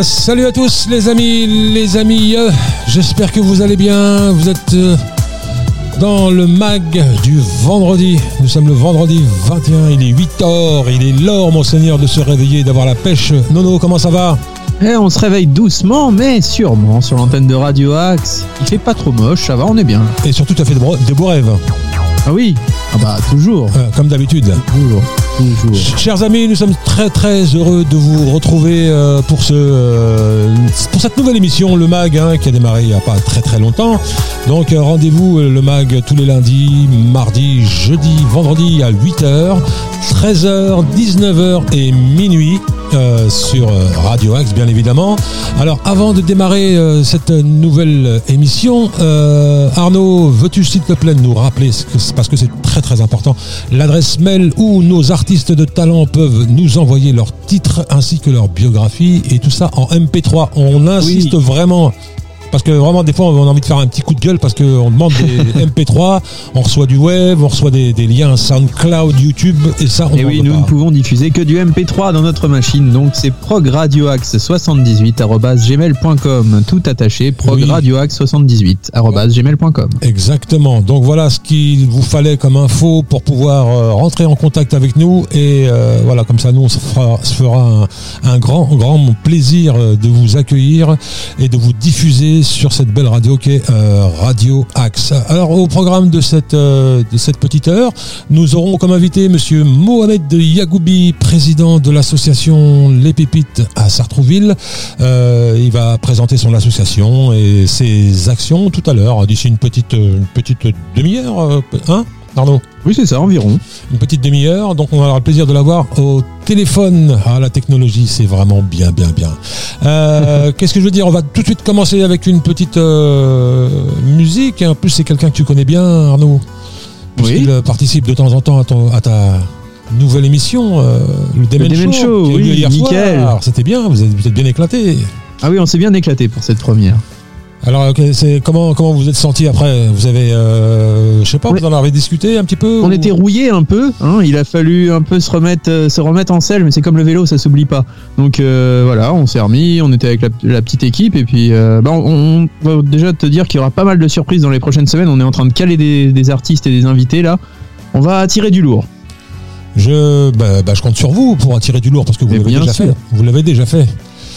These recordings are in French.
Euh, salut à tous les amis, les amis, euh, j'espère que vous allez bien, vous êtes euh, dans le mag du vendredi, nous sommes le vendredi 21, il est 8h, il est l'heure monseigneur de se réveiller, d'avoir la pêche. Nono, comment ça va? Eh, on se réveille doucement, mais sûrement sur l'antenne de Radio Axe. Il fait pas trop moche, ça va, on est bien. Et surtout tu as fait de, des beaux rêves, Ah oui Ah bah toujours. euh, comme d'habitude. Toujours. Toujours. Ch- Chers amis, nous sommes très très heureux de vous retrouver euh, pour ce euh, pour cette nouvelle émission, le Mag, hein, qui a démarré il n'y a pas très très longtemps. Donc rendez-vous le Mag tous les lundis, mardi, jeudi, vendredi à 8h, 13h, 19h et minuit. euh, sur Radio Axe bien évidemment. Alors avant de démarrer euh, cette nouvelle émission, euh, Arnaud, veux-tu s'il te plaît nous rappeler, ce que c'est- parce que c'est très très important, l'adresse mail où nos artistes de talent peuvent nous envoyer leurs titres ainsi que leur biographie et tout ça en MP3. On insiste vraiment. Parce que vraiment, des fois, on a envie de faire un petit coup de gueule parce qu'on demande des MP3, on reçoit du web, on reçoit des, des liens SoundCloud, YouTube, et ça, on Et oui, nous pas. ne pouvons diffuser que du MP3 dans notre machine, donc c'est progradioaxe78@gmail.com, tout attaché progradioaxe78@gmail.com. Exactement. Donc voilà ce qu'il vous fallait comme info pour pouvoir euh, rentrer en contact avec nous et euh, voilà comme ça nous on se fera, se fera un, un grand grand plaisir euh, de vous accueillir et de vous diffuser sur cette belle radio qui est euh, Radio Axe. Alors au programme de cette euh, de cette petite heure, nous aurons comme invité Monsieur Mohamed Yagoubi, président de l'association Les Pépites à Sartrouville. Euh, il va présenter son association et ses actions tout à l'heure, d'ici une petite, une petite demi-heure, hein, Arnaud Oui, c'est ça, environ. Une petite demi-heure, donc on aura le plaisir de l'avoir au téléphone. Ah, la technologie, c'est vraiment bien, bien, bien. Euh, Qu'est-ce que je veux dire? On va tout de suite commencer avec une petite euh, musique. En plus, c'est quelqu'un que tu connais bien, Arnaud. Puisqu'il Oui. euh, participe de temps en temps à, ton- à ta nouvelle émission, euh, le Demen Demen Show, Show, qui a eu lieu oui, hier nickel. C'était bien, vous êtes, vous êtes bien éclaté. Ah oui, on s'est bien éclaté pour cette première. Alors, c'est comment comment vous êtes senti après Vous avez, euh, je sais pas, vous en avez discuté un petit peu On ou- était rouillé un peu, hein, il a fallu un peu se remettre, euh, se remettre en selle, mais c'est comme le vélo, ça s'oublie pas. Donc euh, voilà, on s'est remis, on était avec la, la petite équipe, et puis euh, bah, on, on va déjà te dire qu'il y aura pas mal de surprises dans les prochaines semaines. On est en train de caler des, des artistes et des invités là. On va attirer du lourd. Je, bah, bah, je compte sur vous pour attirer du lourd parce que vous l'avez déjà sûr. fait. Vous l'avez déjà fait.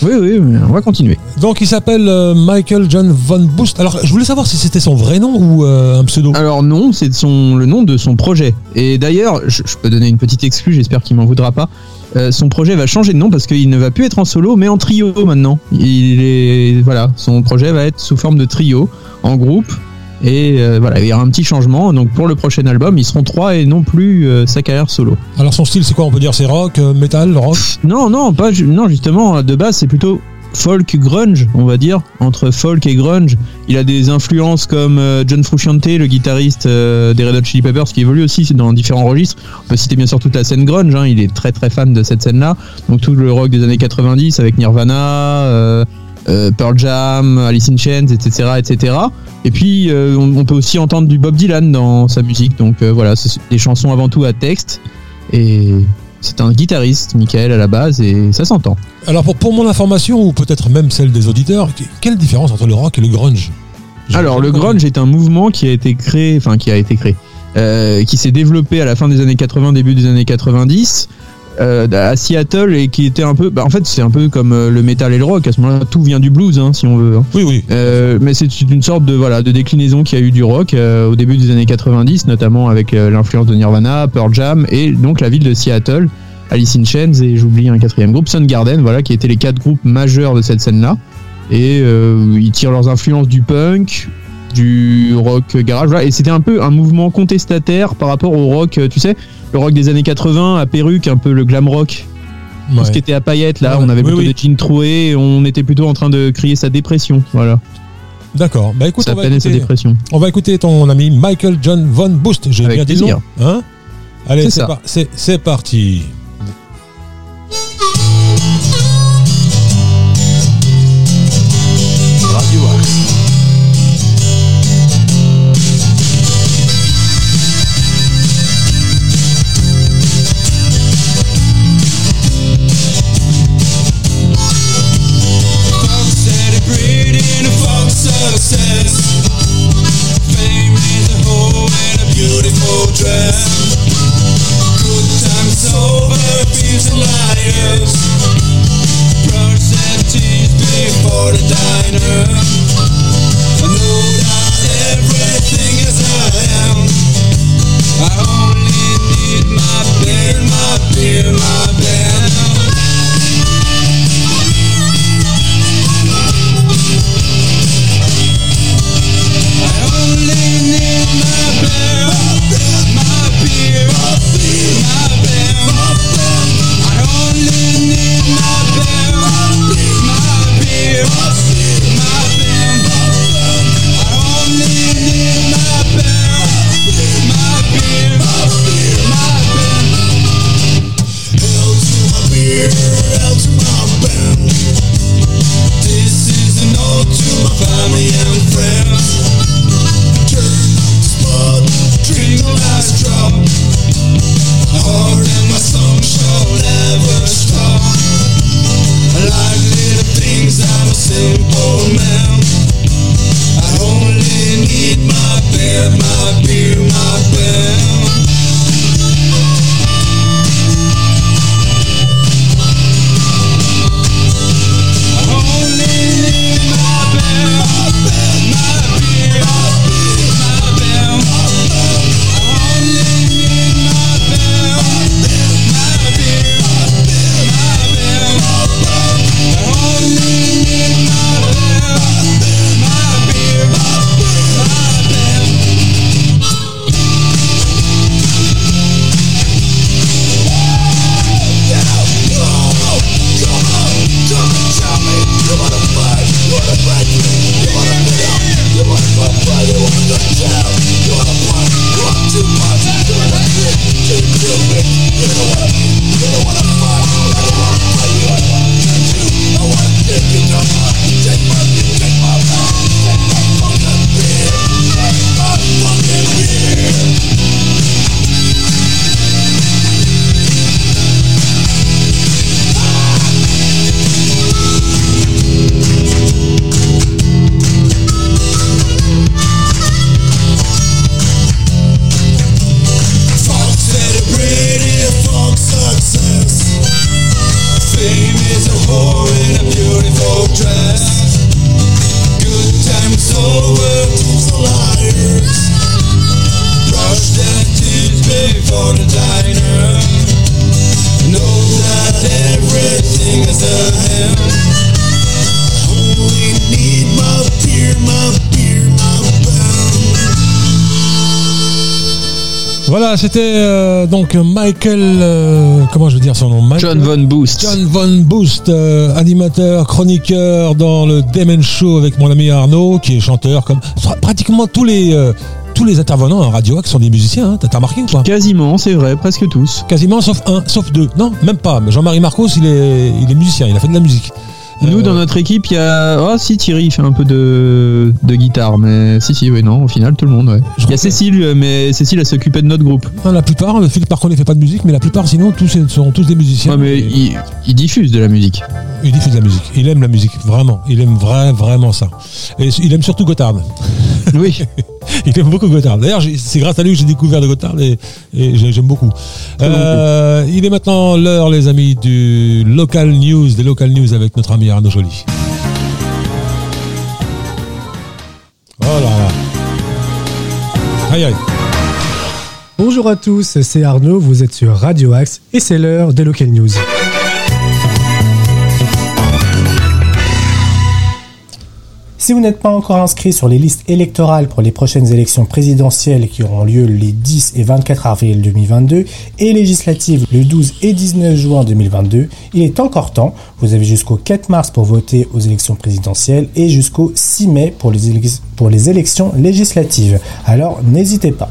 Oui, oui, mais on va continuer. Donc, il s'appelle euh, Michael John Von Boost. Alors, je voulais savoir si c'était son vrai nom ou euh, un pseudo. Alors non, c'est son le nom de son projet. Et d'ailleurs, je, je peux donner une petite excuse, j'espère qu'il m'en voudra pas. Euh, son projet va changer de nom parce qu'il ne va plus être en solo, mais en trio maintenant. Il est voilà, son projet va être sous forme de trio, en groupe. Et euh, voilà, il y aura un petit changement. Donc pour le prochain album, ils seront trois et non plus euh, sa carrière solo. Alors, son style, c'est quoi? On peut dire c'est rock, euh, metal, rock? Non, non, pas non justement. De base, c'est plutôt folk grunge, on va dire, entre folk et grunge. Il a des influences comme John Frusciante, le guitariste des Red Hot Chili Peppers, qui évolue aussi dans différents registres. On peut citer bien sûr toute la scène grunge. hein, il est très très fan de cette scène-là. Donc tout le rock des années 90 avec Nirvana. Euh, Pearl Jam, Alice in Chains, etc., etc. Et puis euh, on, on peut aussi entendre du Bob Dylan dans sa musique. Donc euh, voilà, c'est des chansons avant tout à texte. Et c'est un guitariste, Michael, à la base, et ça s'entend. Alors, pour, pour mon information, ou peut-être même celle des auditeurs, que- quelle différence entre le rock et le grunge? Alors, le grunge est un mouvement qui a été créé, enfin qui a été créé, qui s'est développé à la fin des années 80, début des années 90. Euh, à Seattle et qui était un peu bah, en fait c'est un peu comme euh, le métal et le rock à ce moment-là tout vient du blues hein, si on veut hein. Oui, oui. Euh, mais c'est une sorte de voilà de déclinaison qui a eu du rock euh, au début des années 90 notamment avec l'influence de Nirvana, Pearl Jam et donc la ville de Seattle, Alice in Chains et j'oublie un quatrième groupe Soundgarden voilà qui étaient les quatre groupes majeurs de cette scène là et ils tirent leurs influences du punk du rock garage voilà. et c'était un peu un mouvement contestataire par rapport au rock euh, tu sais le rock des années 80 à perruque un peu le glam rock tout ce qui était à paillettes là Ouais, on avait plutôt oui. des jeans troués et on était plutôt en train de crier sa dépression voilà D'accord. Bah écoute, on va, écouter, dépression on va écouter ton ami Michael John Von Boost. J'ai bien dit nom, Hein? Allez, par- c'est parti. Voilà, c'était euh, donc Michael, euh, comment je veux dire son nom Michael- John Von Boost. John Von Boost, euh, animateur, chroniqueur dans le Demon Show avec mon ami Arnaud, qui est chanteur comme pratiquement tous les tous les intervenants en radio qui sont des musiciens. Hein. T'as remarqué ou pas? Quasiment, c'est vrai, presque tous. Quasiment sauf un, sauf deux. Non, même pas. Mais Jean-Marie Marcos, il est il est musicien, il a fait de la musique. Nous, Euh, dans notre équipe, il y a. Oh, si, Thierry, il fait un peu de, de guitare, mais si, si, oui, non, au final, tout le monde, ouais. Il y a Cécile, mais Cécile, elle s'occupait de notre groupe. non, la plupart, Philippe par contre, il fait pas de musique, mais la plupart, sinon, tous sont tous des musiciens. Ouais, mais Et- il, il diffuse de la musique. Il diffuse de la musique. Il aime la musique, vraiment. Il aime vrai, vraiment ça. Et il aime surtout Gotthard. Oui. Il aime beaucoup Gotthard. D'ailleurs, c'est grâce à lui que j'ai découvert de Gotthard et, et j'ai- j'aime beaucoup. Euh, il est maintenant l'heure, les amis, du local news, des local news avec notre ami Arnaud Joly. Oh là là. Aïe aïe. Bonjour à tous, c'est Arnaud, vous êtes sur Radio Axe et c'est l'heure des Local News. Si vous n'êtes pas encore inscrit sur les listes électorales pour les prochaines élections présidentielles qui auront lieu les 10 et 24 avril 2022 et législatives le 12 et 19 juin 2022, il est encore temps. Vous avez jusqu'au 4 mars pour voter aux élections présidentielles et jusqu'au 6 mai pour les, pour les élections législatives. Alors n'hésitez pas.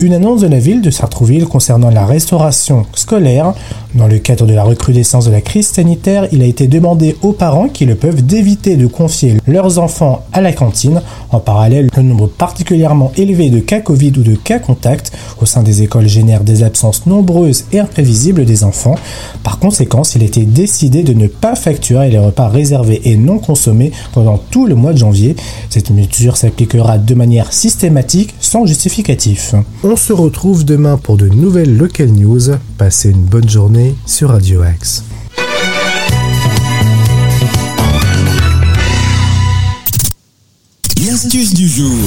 Une annonce de la ville de Sartrouville concernant la restauration scolaire. Dans le cadre de la recrudescence de la crise sanitaire, il a été demandé aux parents qui le peuvent d'éviter de confier leurs enfants à la cantine. En parallèle, le nombre particulièrement élevé de cas Covid ou de cas contact au sein des écoles génère des absences nombreuses et imprévisibles des enfants. Par conséquent, il a été décidé de ne pas facturer les repas réservés et non consommés pendant tout le mois de janvier. Cette mesure s'appliquera de manière systématique sans justificatif. On se retrouve demain pour de nouvelles local news. Passez une bonne journée sur Radio Axe. L'astuce du jour.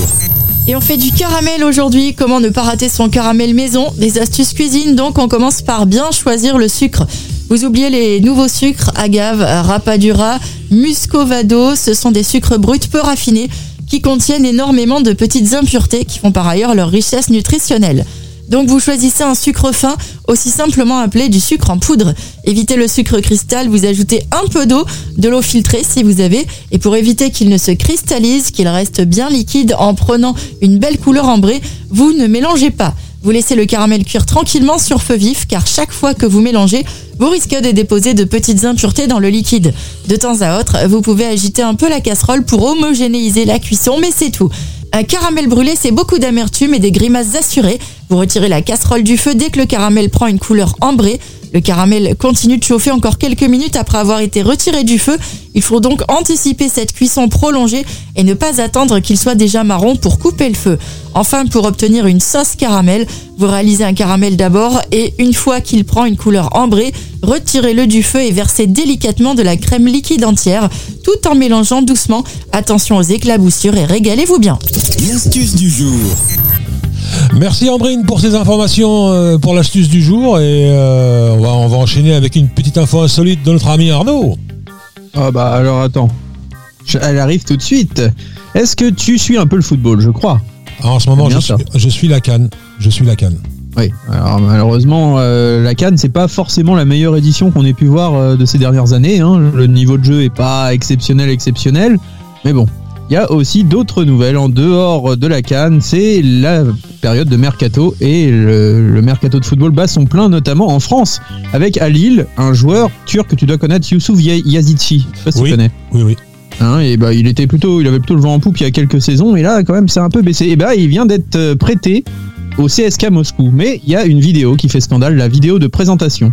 Et on fait du caramel aujourd'hui. Comment ne pas rater son caramel maison? Des astuces cuisine. Donc, on commence par bien choisir le sucre. Vous oubliez les nouveaux sucres agave, rapadura, muscovado. Ce sont des sucres bruts peu raffinés qui contiennent énormément de petites impuretés qui font par ailleurs leur richesse nutritionnelle. Donc vous choisissez un sucre fin, aussi simplement appelé du sucre en poudre. Évitez le sucre cristal, vous ajoutez un peu d'eau, de l'eau filtrée si vous avez, et pour éviter qu'il ne se cristallise, qu'il reste bien liquide en prenant une belle couleur ambrée, vous ne mélangez pas. Vous laissez le caramel cuire tranquillement sur feu vif car chaque fois que vous mélangez, vous risquez de déposer de petites impuretés dans le liquide. De temps à autre, vous pouvez agiter un peu la casserole pour homogénéiser la cuisson, mais c'est tout. Un caramel brûlé, c'est beaucoup d'amertume et des grimaces assurées. Vous retirez la casserole du feu dès que le caramel prend une couleur ambrée. Le caramel continue de chauffer encore quelques minutes après avoir été retiré du feu. Il faut donc anticiper cette cuisson prolongée et ne pas attendre qu'il soit déjà marron pour couper le feu. Enfin, pour obtenir une sauce caramel, vous réalisez un caramel d'abord et une fois qu'il prend une couleur ambrée, retirez-le du feu et versez délicatement de la crème liquide entière tout en mélangeant doucement. Attention aux éclaboussures et régalez-vous bien. L'astuce du jour. Merci Ambrine pour ces informations euh, pour l'astuce du jour et euh, on, va, on va enchaîner avec une petite info insolite de notre ami Arnaud. Ah bah alors attends. Je- Elle arrive tout de suite. Est-ce que tu suis un peu le football, je crois Ah, En ce moment, Bien je suis, ça. je suis la canne. Je suis la canne. Oui. Alors malheureusement, euh, la Cannes, c'est pas forcément la meilleure édition qu'on ait pu voir euh, de ces dernières années. hein. Le niveau de jeu est pas exceptionnel, exceptionnel. Mais bon, il y a aussi d'autres nouvelles en dehors de la Cannes. C'est la période de mercato et le, le mercato de football bat son plein, notamment en France, avec à Lille un joueur turc que tu dois connaître, Youssouf Ya- Yazici. Je sais pas si Oui. tu connais. Oui, oui. Hein, et bah, il était plutôt, il avait plutôt le vent en poupe il y a quelques saisons, et là, quand même, c'est un peu baissé. Et bah, il vient d'être euh, prêté au CSK Moscou. Mais il y a une vidéo qui fait scandale, la vidéo de présentation.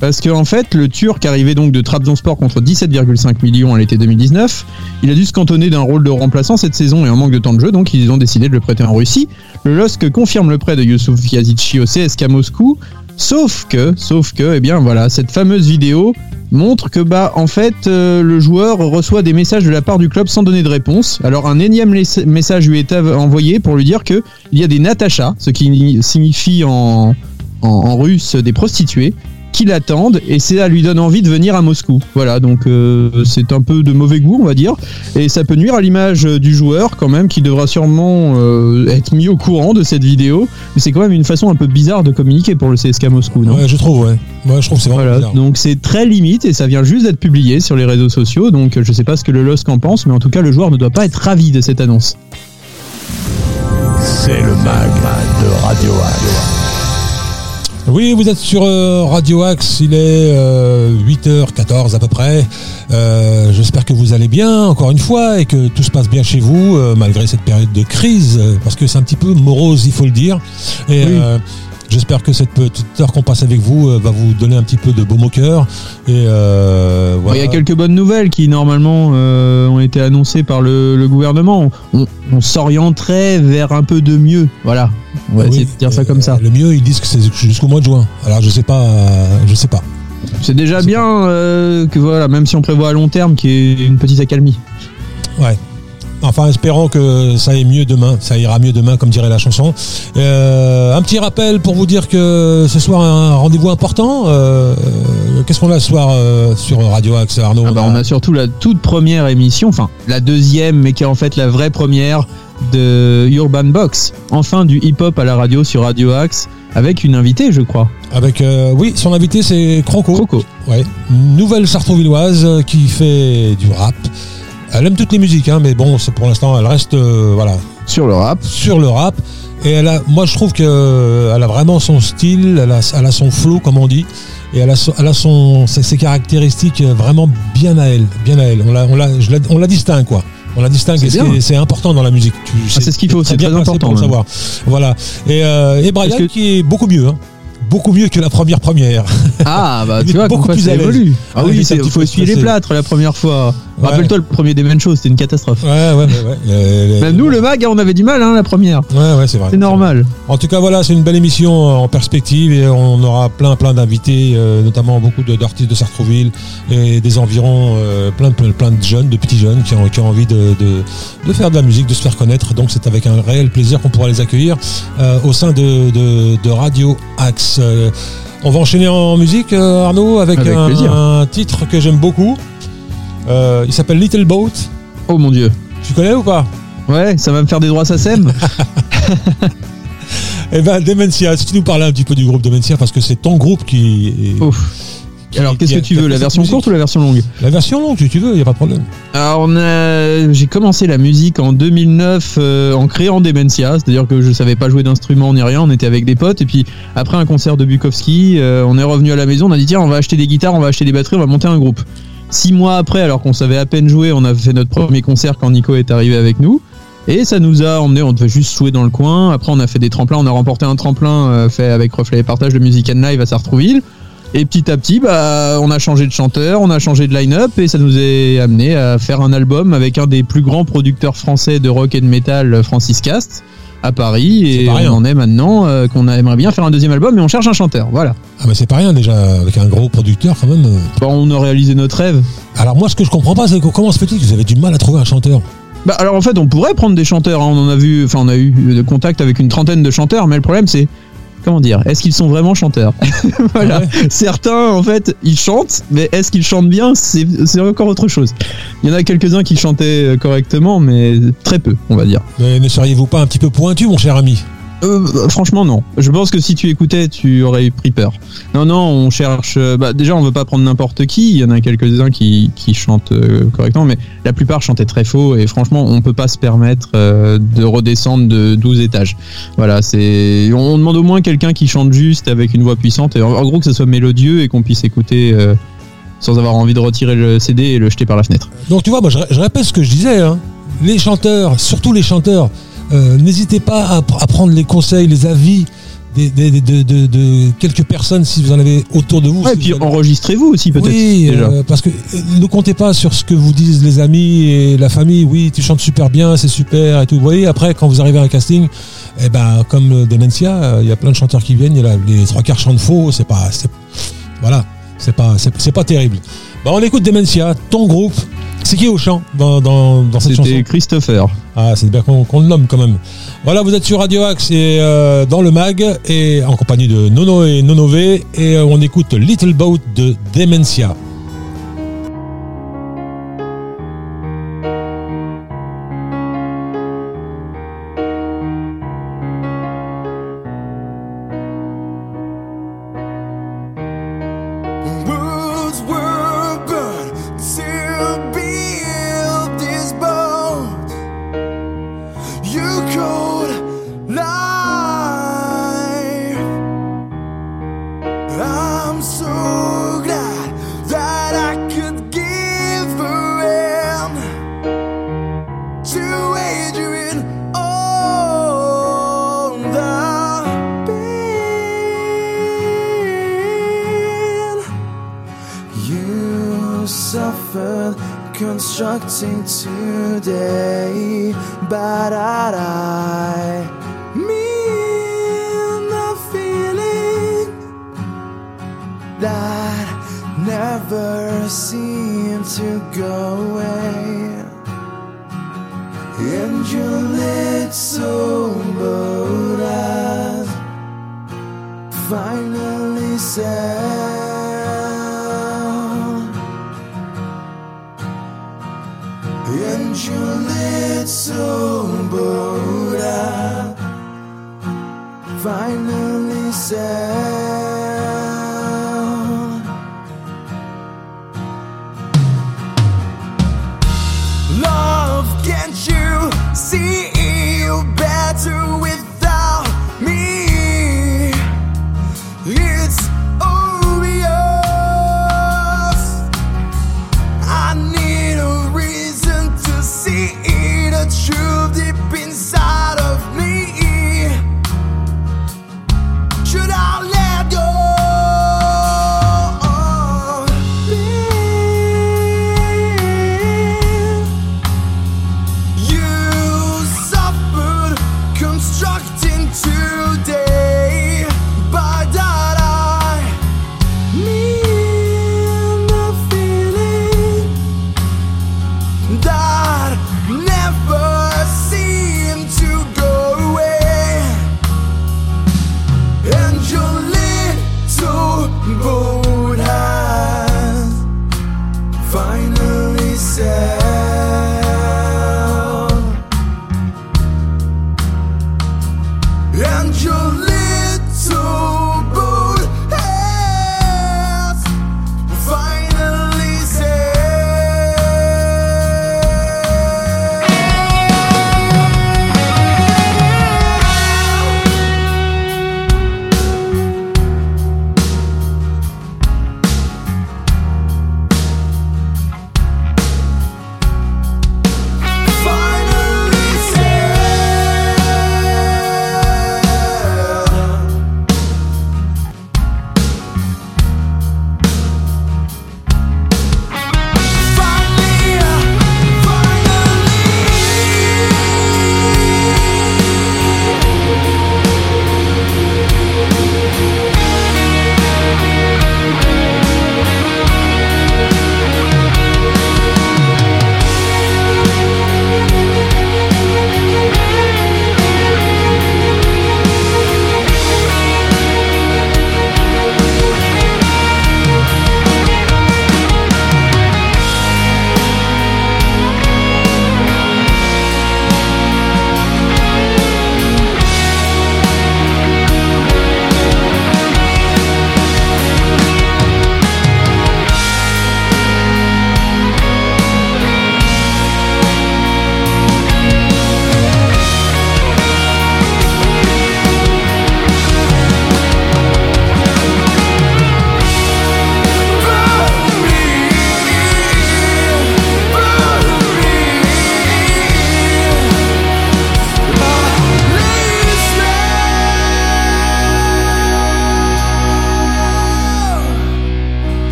Parce qu'en en fait, le Turc arrivait donc de Trabzonspor contre 17,5 millions à l'été 2019. Il a dû se cantonner d'un rôle de remplaçant cette saison et un manque de temps de jeu, donc ils ont décidé de le prêter en Russie. Le LOSC confirme le prêt de Youssouf Yazici au CSK Moscou. Sauf que, sauf que, eh bien voilà, cette fameuse vidéo montre que bah en fait euh, le joueur reçoit des messages de la part du club sans donner de réponse. Alors un énième message lui est envoyé pour lui dire que il y a des Natacha, ce qui ni- signifie en, en, en russe des prostituées, qui l'attendent et ça lui donne envie de venir à Moscou. Voilà, donc euh, c'est un peu de mauvais goût on va dire et ça peut nuire à l'image euh, du joueur quand même qui devra sûrement euh, être mis au courant de cette vidéo. Mais c'est quand même une façon un peu bizarre de communiquer pour le CSK Moscou, non? Ouais, je trouve, ouais. Ouais, je trouve que c'est vraiment voilà, bizarre. donc c'est très limite et ça vient juste d'être publié sur les réseaux sociaux. Donc je sais pas ce que le LOSC en pense, mais en tout cas le joueur ne doit pas être ravi de cette annonce. C'est le mag de Radio Axe. Oui, vous êtes sur euh, Radio Axe, il est euh, 8h14 à peu près. Euh, J'espère que vous allez bien, encore une fois, et que tout se passe bien chez vous, euh, malgré cette période de crise, euh, parce que c'est un petit peu morose, il faut le dire. Et Oui. J'espère que cette petite heure qu'on passe avec vous euh, va vous donner un petit peu de baume au cœur. Et euh, Il y a quelques bonnes nouvelles qui normalement euh, ont été annoncées par le, le gouvernement. On, on s'orienterait vers un peu de mieux. Voilà, on va Oui, essayer de dire ça comme ça. Le mieux, ils disent que c'est jusqu'au mois de juin. Alors je sais pas, je sais pas. C'est déjà bien euh, que voilà, même si on prévoit à long terme, qu'il y ait une petite accalmie. Ouais. Enfin, espérons que ça ira mieux demain. Ça ira mieux demain, comme dirait la chanson. Euh, un petit rappel pour vous dire que ce soir un rendez-vous important. Euh, Qu'est-ce qu'on a ce soir euh, sur Radio Axe, Arnaud Ah bah, on a surtout la toute première émission, enfin la deuxième, mais qui est en fait la vraie première de Urban Box. Enfin du hip-hop à la radio sur Radio Axe, avec une invitée, je crois. Avec, euh, oui, son invité c'est Croco. Croco. Ouais. Une Nouvelle sartrouvilloise qui fait du rap. Elle aime toutes les musiques, hein, mais bon, c'est pour l'instant, elle reste, euh, voilà, Sur le rap. sur le rap. Et elle a, moi, je trouve que euh, elle a vraiment son style, elle a, elle a son flow, comme on dit, et elle a, son- elle a son, ses, ses caractéristiques euh, vraiment bien à elle, bien à elle. On la, on la, je la, on la distingue, quoi. On la distingue, C'est important dans la musique. Ah, c'est ce qu'il faut, c'est bien très important, pour le savoir. Voilà. Et, euh, et Brian que- qui est beaucoup mieux, hein. beaucoup mieux que la première première. Ah bah tu vois, beaucoup plus à. Ah oui, il faut essuyer les plâtres la première fois. Ouais. Rappelle-toi le premier Demen Show, c'était une catastrophe. Ouais, ouais, ouais. ouais. Euh, Même nous, le mag, on avait du mal, hein, la première. Ouais, ouais, c'est vrai. C'est normal. En tout cas, voilà, c'est une belle émission en perspective et on aura plein, plein d'invités, euh, notamment beaucoup d'artistes de Sartrouville et des environs, euh, plein, plein, plein de jeunes, de petits jeunes qui ont, qui ont envie de, de, de faire de la musique, de se faire connaître. Donc, c'est avec un réel plaisir qu'on pourra les accueillir euh, au sein de, de, de Radio Axe. Euh, on va enchaîner en musique, euh, Arnaud, avec, Avec un, plaisir. un titre que j'aime beaucoup. Euh, il s'appelle Little Boat. Oh mon dieu. Tu connais ou pas? Ouais, ça va me faire des droits SACEM. Eh ben, Dementia, si tu nous parlais un petit peu du groupe Dementia, parce que c'est ton groupe qui. est- Ouf. qui- Alors, qu'est-ce que tu veux, la version courte ou la version longue? La version longue, si tu veux, il n'y a pas de problème. Alors, on a... j'ai commencé la musique en 2009 euh, en créant Dementia, c'est-à-dire que je savais pas jouer d'instrument ni rien, on était avec des potes, et puis après un concert de Bukowski, euh, on est revenu à la maison, on a dit tiens, on va acheter des guitares, on va acheter des batteries, on va monter un groupe. Six mois après, alors qu'on savait à peine jouer, on a fait notre premier concert quand Nico est arrivé avec nous. Et ça nous a emmené, on devait juste jouer dans le coin. Après, on a fait des tremplins. On a remporté un tremplin euh, fait avec Reflet et Partage de Music and Live à Sartrouville. Et petit à petit, bah, on a changé de chanteur, on a changé de line-up et ça nous est amené à faire un album avec un des plus grands producteurs français de rock et de metal, Francis Cast, à Paris. Et pas rien. on en est maintenant euh, qu'on aimerait bien faire un deuxième album, mais on cherche un chanteur. Voilà. Ah, mais c'est pas rien déjà, avec un gros producteur quand même. euh. Bon, on a réalisé notre rêve. Alors, moi, ce que je comprends pas, c'est que comment se fait-il que vous avez du mal à trouver un chanteur? Bah alors en fait on pourrait prendre des chanteurs, hein. on en a vu, enfin on a eu de contact avec une trentaine de chanteurs, mais le problème c'est comment dire, est-ce qu'ils sont vraiment chanteurs? Voilà. Ah ouais Certains en fait ils chantent, mais est-ce qu'ils chantent bien? C'est c'est encore autre chose. Il y en a quelques-uns qui chantaient euh, correctement, mais très peu, on va dire. Mais ne seriez-vous pas un petit peu pointu, mon cher ami? Euh, franchement non. Je pense que si tu écoutais, tu aurais pris peur. Non non, on cherche. euh, Bah, déjà on veut pas prendre n'importe qui. Il y en a quelques-uns qui, chantent euh, correctement, mais la plupart chantaient très faux. Et franchement, on peut pas se permettre de redescendre de 12 étages. Voilà, c'est. On demande au moins quelqu'un qui chante juste avec une voix puissante. Et en, gros que ce soit mélodieux et qu'on puisse écouter. sans avoir envie de retirer le CD et le jeter par la fenêtre. Donc, tu vois, moi, je, je répète ce que je disais. hein. Les chanteurs, surtout les chanteurs, n'hésitez pas à, pr- à prendre les conseils, les avis des- des- des- de, de- de quelques personnes si vous en avez autour de vous. Ouais, si et puis avez- enregistrez-vous aussi peut-être. Oui, euh, parce que euh, ne comptez pas sur ce que vous disent les amis et la famille. Oui, tu chantes super bien, c'est super et tout. Vous voyez, après, quand vous arrivez à un casting, eh ben, comme euh, Dementia, euh, il y a plein de chanteurs qui viennent. Il y a la- les trois quarts chantent faux. C'est pas, voilà, c'est pas, c'est c'est pas terrible. Bah, on écoute Dementia, ton groupe. C'est qui au chant dans, dans, dans cette chanson C'était Christopher. Ah, c'est bien qu'on qu'on le nomme quand même. Voilà, vous êtes sur Radio Axe et euh, dans le mag et en compagnie de Nono et Nonové et euh, on écoute Little Boat de Dementia. sentir.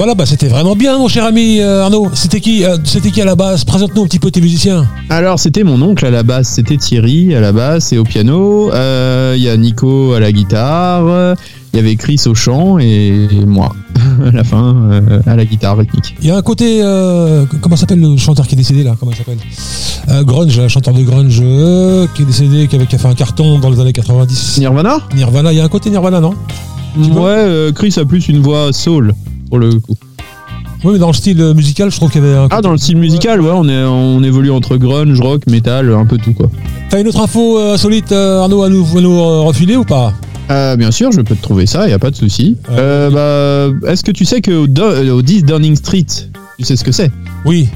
Voilà, bah, c'était vraiment bien, mon cher ami euh, Arnaud. C'était qui, euh, c'était qui à la base? Présente-nous un petit peu tes musiciens. Alors c'était mon oncle à la basse, c'était Thierry à la basse et au piano. Euh, Il y a Nico à la guitare, il y avait Chris au chant et moi à la fin euh, à la guitare rythmique. Il y a un côté, euh, comment s'appelle le chanteur qui est décédé là? Comment il s'appelle? Euh, Grunge, un chanteur de grunge qui est décédé, qui, avait, qui a fait un carton dans les années 90. Nirvana? Nirvana, il y a un côté Nirvana, non? Ouais, Chris a plus une voix soul pour le coup. Oui, mais dans le style euh, musical, je trouve qu'il y avait un. Ah dans le style musical, ouais, on est on évolue entre grunge, rock, metal, un peu tout quoi. T'as une autre info euh, insolite, euh, Arnaud, à nous, à nous euh, refiler ou pas? Euh, bien sûr, je peux te trouver ça, y a pas de souci. Euh, bah, est-ce que tu sais que au, Do- euh, au 10 Downing Street, tu sais ce que c'est? Oui.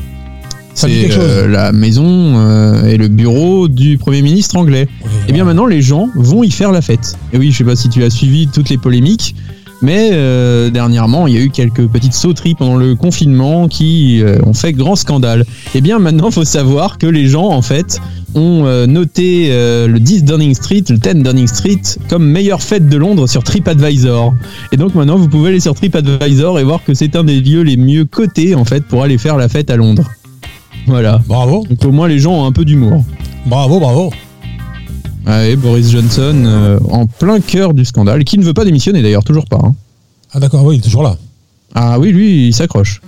Ça dit C'est quelque chose. euh, la maison euh, et le bureau du Premier ministre anglais. Oui, Et bien maintenant, les gens vont y faire la fête. Et oui, je sais pas si tu as suivi toutes les polémiques, mais euh, dernièrement, il y a eu quelques petites sauteries pendant le confinement qui euh, ont fait grand scandale. Et bien maintenant, faut savoir que les gens, en fait, ont euh, noté le 10 Downing Street, le 10 Downing Street, comme meilleure fête de Londres sur TripAdvisor. Et donc maintenant, vous pouvez aller sur TripAdvisor et voir que c'est un des lieux les mieux cotés, en fait, pour aller faire la fête à Londres. Voilà. Bravo, Donc au moins, les gens ont un peu d'humour. bravo, bravo. Ah, et Boris Johnson euh, en plein cœur du scandale, qui ne veut pas démissionner d'ailleurs, toujours pas. hein. Ah d'accord, oui, il est toujours là. Ah oui, lui, il s'accroche.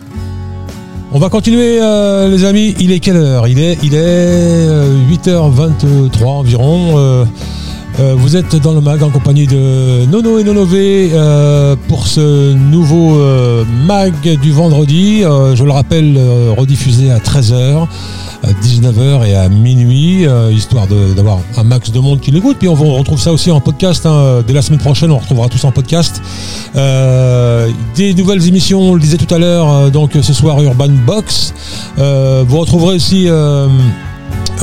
On va continuer, euh, les amis. Il est quelle heure? Il est, il est euh, 8h23 environ. Euh, euh, vous êtes dans le mag en compagnie de Nono et Nonové euh, pour ce nouveau euh, mag du vendredi. Je le rappelle, rediffusé à 13h, à 19h et à minuit, histoire d'avoir un max de monde qui l'écoute. Puis on, retrouve ça aussi en podcast. hein. Dès la semaine prochaine, on retrouvera tout ça en podcast. Des nouvelles émissions, on le disait tout à l'heure, donc ce soir Urban Box. Vous retrouverez aussi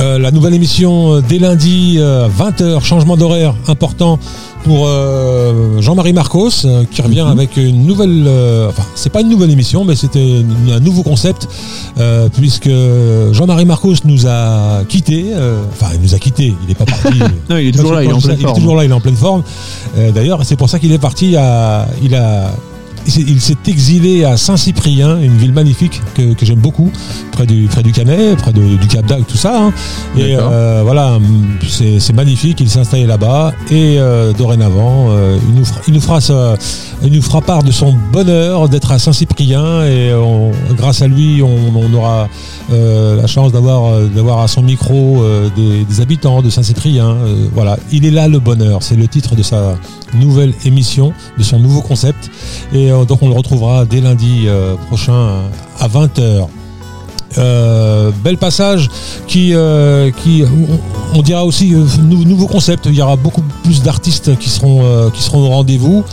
euh, euh, la nouvelle émission euh, dès lundi, 20h, changement d'horaire important pour euh, Jean-Marie Marcos, euh, qui revient avec une nouvelle... euh, enfin, c'est pas une nouvelle émission, mais c'était une- un nouveau concept, euh, puisque Jean-Marie Marcos nous a quittés. euh, Enfin, il nous a quittés, il n'est pas parti. Non, il est toujours là, il est en pleine Il est forme. toujours là, il est en pleine forme. Euh, D'ailleurs, c'est pour ça qu'il est parti à. Il a. il s'est- Il s'est exilé à Saint-Cyprien, une ville magnifique que, que j'aime beaucoup, près du, près du Canet, près de- du Cap d'Agde, tout ça. hein. Et euh, voilà, c'est magnifique. Il s'est installé là-bas et euh, dorénavant, euh, il, nous fera, il, nous fera sa- il nous fera part de son bonheur d'être à Saint-Cyprien et on- grâce à lui, on, on aura la chance d'avoir d'avoir à son micro des, des habitants de Saint-Cyprien. voilà, il est là le bonheur. C'est le titre de sa nouvelle émission, de son nouveau concept. Et euh, donc on le retrouvera dès lundi euh, prochain à 20h. Euh, bel passage qui, euh, qui on, on dira aussi euh, nou- nouveau concept. Il y aura beaucoup plus d'artistes qui seront qui seront au rendez-vous.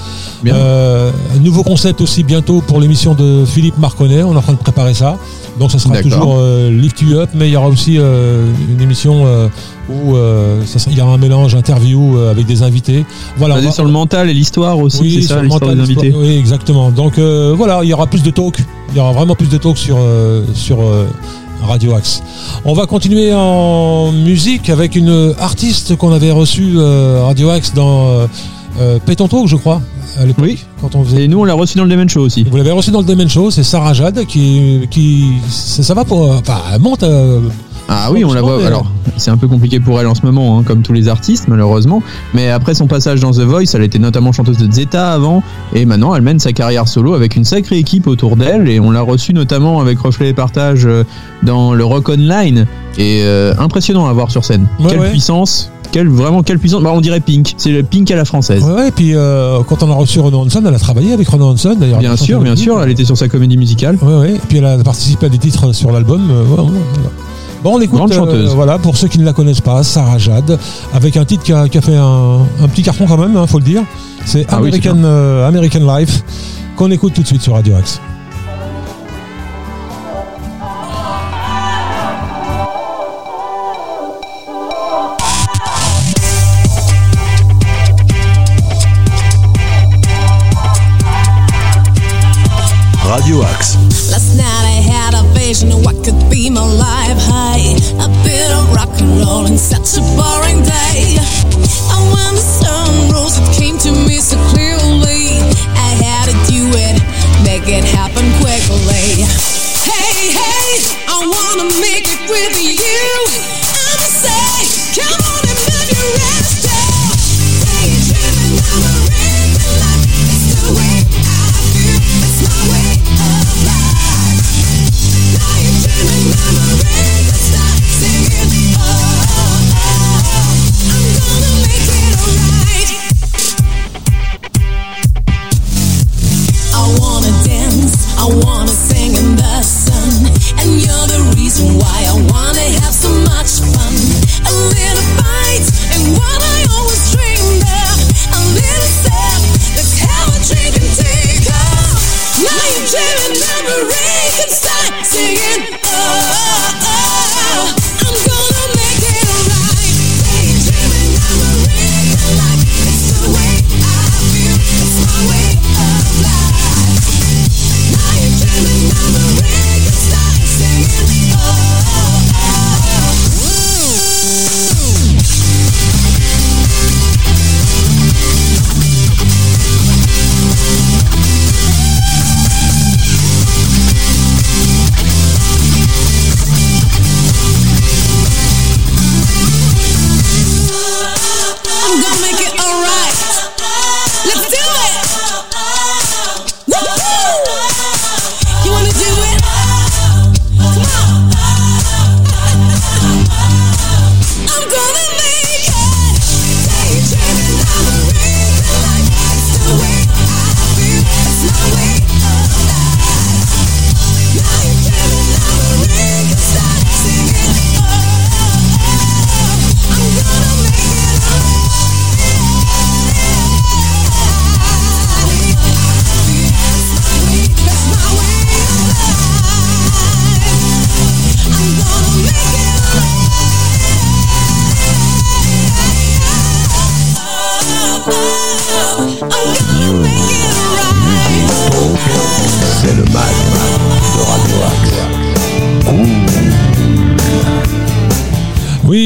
Nouveau concept aussi bientôt pour l'émission de Philippe Marconnet. On est en train de préparer ça. Donc ça sera toujours euh, Lift You Up, mais il y aura aussi euh, une émission euh, où ça sera- il y aura un mélange interview avec des invités. Voilà. on Basé va- sur le mental et l'histoire aussi, oui, c'est sur ça, le l'histoire mental, des invités. Oui, exactement. Donc voilà, il y aura plus de talk. Il y aura vraiment plus de talk sur, sur Radio Axe. On va continuer en musique avec une artiste qu'on avait reçue Radio Axe dans Péton Talk, je crois, à l'époque, Oui. quand on faisait. Et nous, on l'a reçu dans le Demon Show aussi. Vous l'avez reçue dans le Demen Show, c'est Sarah Jade qui, qui ça, va pour, euh, enfin, elle monte. euh, Ah oui, on la voit. Alors, c'est un peu compliqué pour elle en ce moment, hein, comme tous les artistes, malheureusement. Mais après son passage dans The Voice, elle était notamment chanteuse de Zeta avant, et maintenant elle mène sa carrière solo avec une sacrée équipe autour d'elle. Et on l'a reçue notamment avec Reflet et Partage euh, dans le Rock Online. Et euh, impressionnant à voir sur scène. Ouais, quelle ouais. puissance quelle, vraiment quelle puissance bah, on dirait Pink c'est le Pink à la française Ouais, et puis euh, quand on a reçu Renaud Hanson, elle a travaillé avec Renaud Hanson d'ailleurs. bien sûr bien sûr elle était sur sa comédie musicale Ouais, ouais. Et puis elle a participé à des titres sur l'album. euh, ouais, ouais, voilà. Bon, on écoute. Grande euh, chanteuse. voilà, pour ceux qui ne la connaissent pas, Sarah Jade, avec un titre qui a, qui a fait un, un petit carton quand même, hein, faut le dire. C'est Ah oui, American, euh, American Life, qu'on écoute tout de suite sur Radio Axe. Radio Axe.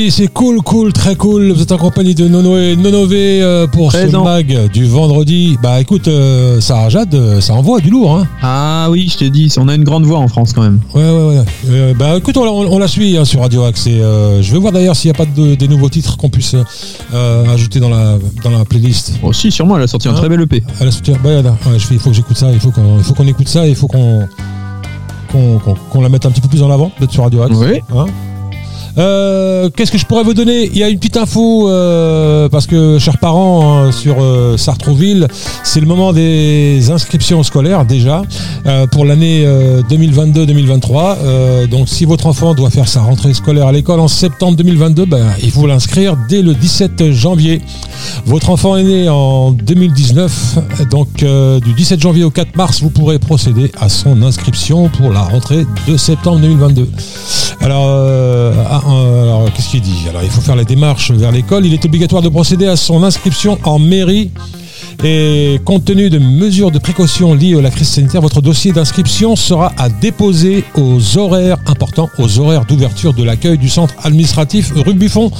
C'est cool, cool, très cool. Vous êtes en compagnie de Nono et Nonové euh, pour ce Présent. mag du vendredi. Bah écoute, euh, ça Jade, euh, ça envoie du lourd. Hein. Ah oui, je t'ai dit, on a une grande voix en France quand même. Ouais, ouais, ouais. Euh, bah écoute, on, la- on la suit hein, sur Radio Axe. Et, euh, je vais voir d'ailleurs s'il n'y a pas de- des nouveaux titres qu'on puisse ajouter dans la, dans la playlist. Bon, si, sûrement, elle a sorti un Hein très bel EP. La soutien- bah, là, ouais, je fais- il faut que j'écoute ça, il faut qu'on écoute ça, il faut qu'on la mette un petit peu plus en avant, peut-être sur Radio Axe. Oui. Hein Euh, Qu'est-ce que je pourrais vous donner? Il y a une petite info euh, parce que chers parents hein, sur euh, Sartrouville, c'est le moment des inscriptions scolaires déjà pour l'année euh, 2022-2023. Euh, donc si votre enfant doit faire sa rentrée scolaire à l'école en septembre 2022, ben, il faut l'inscrire dès le 17 janvier. Votre enfant est né en 2019, donc du 17 janvier au 4 mars, vous pourrez procéder à son inscription pour la rentrée de septembre 2022. Alors, ah, alors, qu'est-ce qu'il dit Alors, il faut faire la démarche vers l'école. Il est obligatoire de procéder à son inscription en mairie. Et compte tenu de mesures de précaution liées à la crise sanitaire, votre dossier d'inscription sera à déposer aux horaires importants, aux horaires d'ouverture de l'accueil du centre administratif rue Buffon.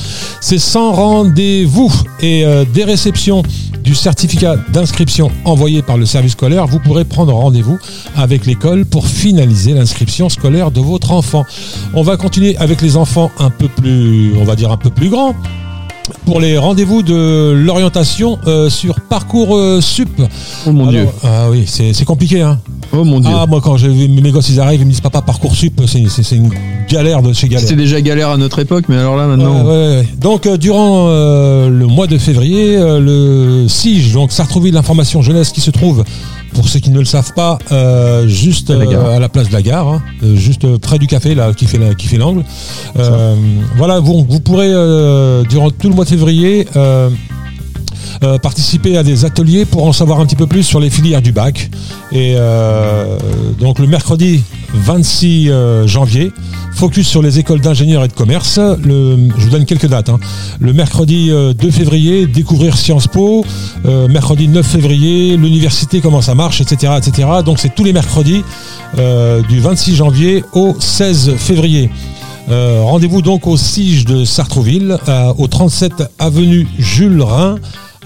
C'est sans rendez-vous et euh, des réceptions du certificat d'inscription envoyé par le service scolaire, vous pourrez prendre rendez-vous avec l'école pour finaliser l'inscription scolaire de votre enfant. On va continuer avec les enfants un peu plus, on va dire un peu plus grands pour les rendez-vous de l'orientation euh, sur parcours euh, sup. Oh mon dieu. Ah oui, c'est compliqué. Hein. Oh mon dieu. Ah moi quand j'ai vu mes gosses ils arrivent ils me disent papa parcours sup c'est une galère de chez galère. C'était déjà galère à notre époque, mais alors là maintenant. ouais, ouais. Donc euh, durant le mois de février, le SIGE, donc Sartrouville Information Jeunesse, qui se trouve, pour ceux qui ne le savent pas, euh, juste À la gare. euh, à la place de la gare, hein, euh, juste près du café là, qui fait la- qui fait l'angle. Euh, voilà, vous, vous pourrez durant tout le mois de février. euh, participer à des ateliers pour en savoir un petit peu plus sur les filières du bac. Et euh, donc le mercredi 26 euh, janvier, focus sur les écoles d'ingénieurs et de commerce. Je vous donne quelques dates. hein. Le mercredi euh, 2 février, découvrir Sciences Po. Euh, mercredi 9 février, l'université, comment ça marche, etc. etc. Donc c'est tous les mercredis euh, du 26 janvier au 16 février. Euh, Rendez-vous donc au SIGE de Sartrouville, euh, au 37 avenue Jules Rhin,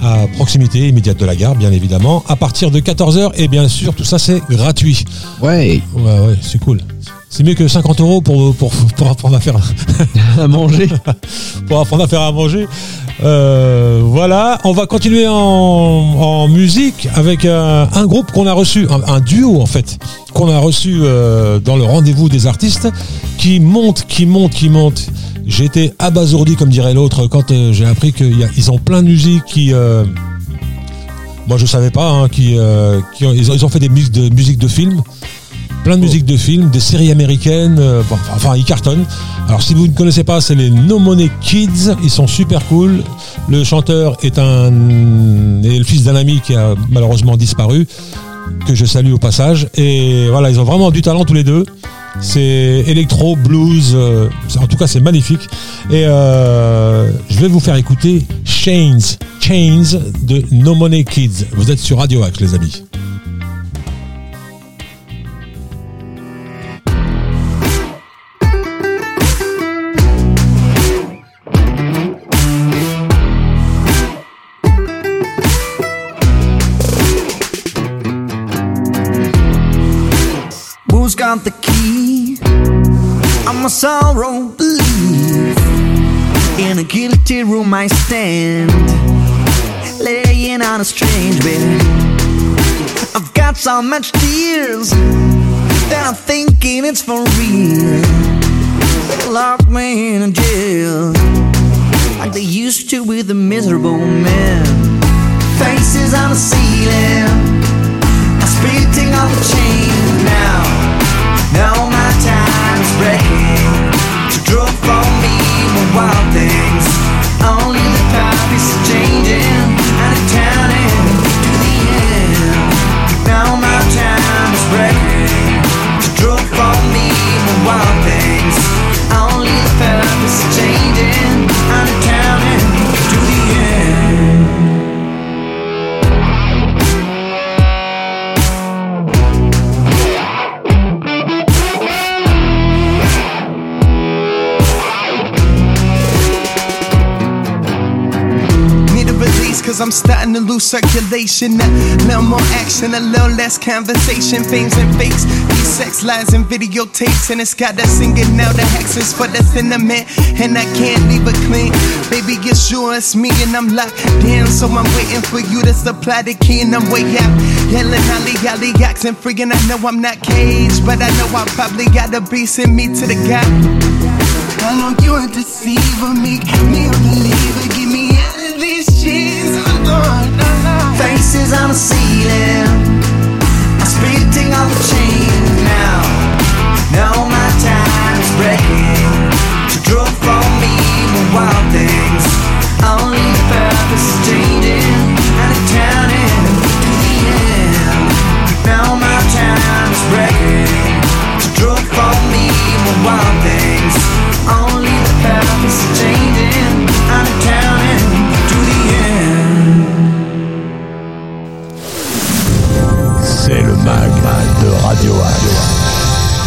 à proximité immédiate de la gare, bien évidemment, à partir de 14h. Et bien sûr, tout ça, c'est gratuit. Ouais. Ouais, ouais, c'est cool. C'est mieux que 50 euros pour, pour, pour apprendre à faire, À manger. pour apprendre à faire à manger. Euh, voilà, on va continuer en, en musique avec un, un groupe qu'on a reçu, un, un duo en fait, qu'on a reçu euh, dans le rendez-vous des artistes, qui monte, qui monte, qui monte. J'ai été abasourdi, comme dirait l'autre, quand euh, j'ai appris qu'ils ont plein de musiques qui... moi je savais pas, hein, qui, qui ont- ils, ont, ils ont fait des musiques de, musiques de films plein de musiques de films, des séries américaines, euh, enfin, ils cartonnent. Alors si vous ne connaissez pas, c'est les No Money Kids, ils sont super cool. Le chanteur est un est le fils d'un ami qui a malheureusement disparu, que je salue au passage. Et voilà, ils ont vraiment du talent tous les deux. C'est électro, blues, euh, en tout cas c'est magnifique. Et euh, je vais vous faire écouter Chains, Chains de No Money Kids. Vous êtes sur Radio Axe les amis. Got the key? I'm a sorrow believe. In a guilty room I stand, laying on a strange bed. I've got so much tears that I'm thinking it's for real. Locked me in a jail like they used to with the miserable men. Faces on the ceiling. I'm spitting on the chain now. Now my time's breaking. To draw from me wild things. Only the path is changing cause I'm starting to lose circulation. A little more action, a little less conversation. Fames and fakes, these sex lies and videotapes. And it's got us singing now the hexes for the sentiment. And I can't leave it clean. Baby, it's sure it's me and I'm locked down. So I'm waiting for you to supply the key and I'm way out. Yelling ollie ollie and freaking. I know I'm not caged, but I know I probably got a beast in me to the gap. I know you a deceiver, make me a Faces on the ceiling. I'm spitting on the chain now. Now my time is breaking. To draw me more wild things. Only the purpose is changing and it's turning to the end. Now my time is breaking. To draw me more wild things. Only the purpose is changing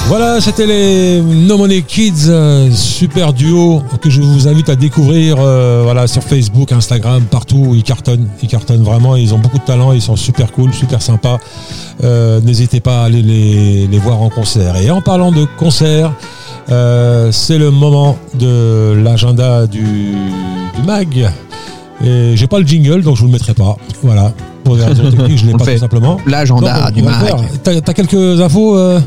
Voilà, c'était les No Money Kids, super duo que je vous invite à découvrir euh, voilà, sur Facebook, Instagram, partout. Ils cartonnent, ils cartonnent vraiment. Ils ont beaucoup de talent, ils sont super cool, super sympas. Euh, N'hésitez pas à aller les, voir en concert. Et en parlant de concert, euh, c'est le moment de l'agenda du, du mag. Et j'ai pas le jingle, donc je vous le mettrai pas. Voilà. Pour des raisons techniques, je l'ai pas fait tout simplement. l'agenda du faire. T'as t'as quelques infos euh,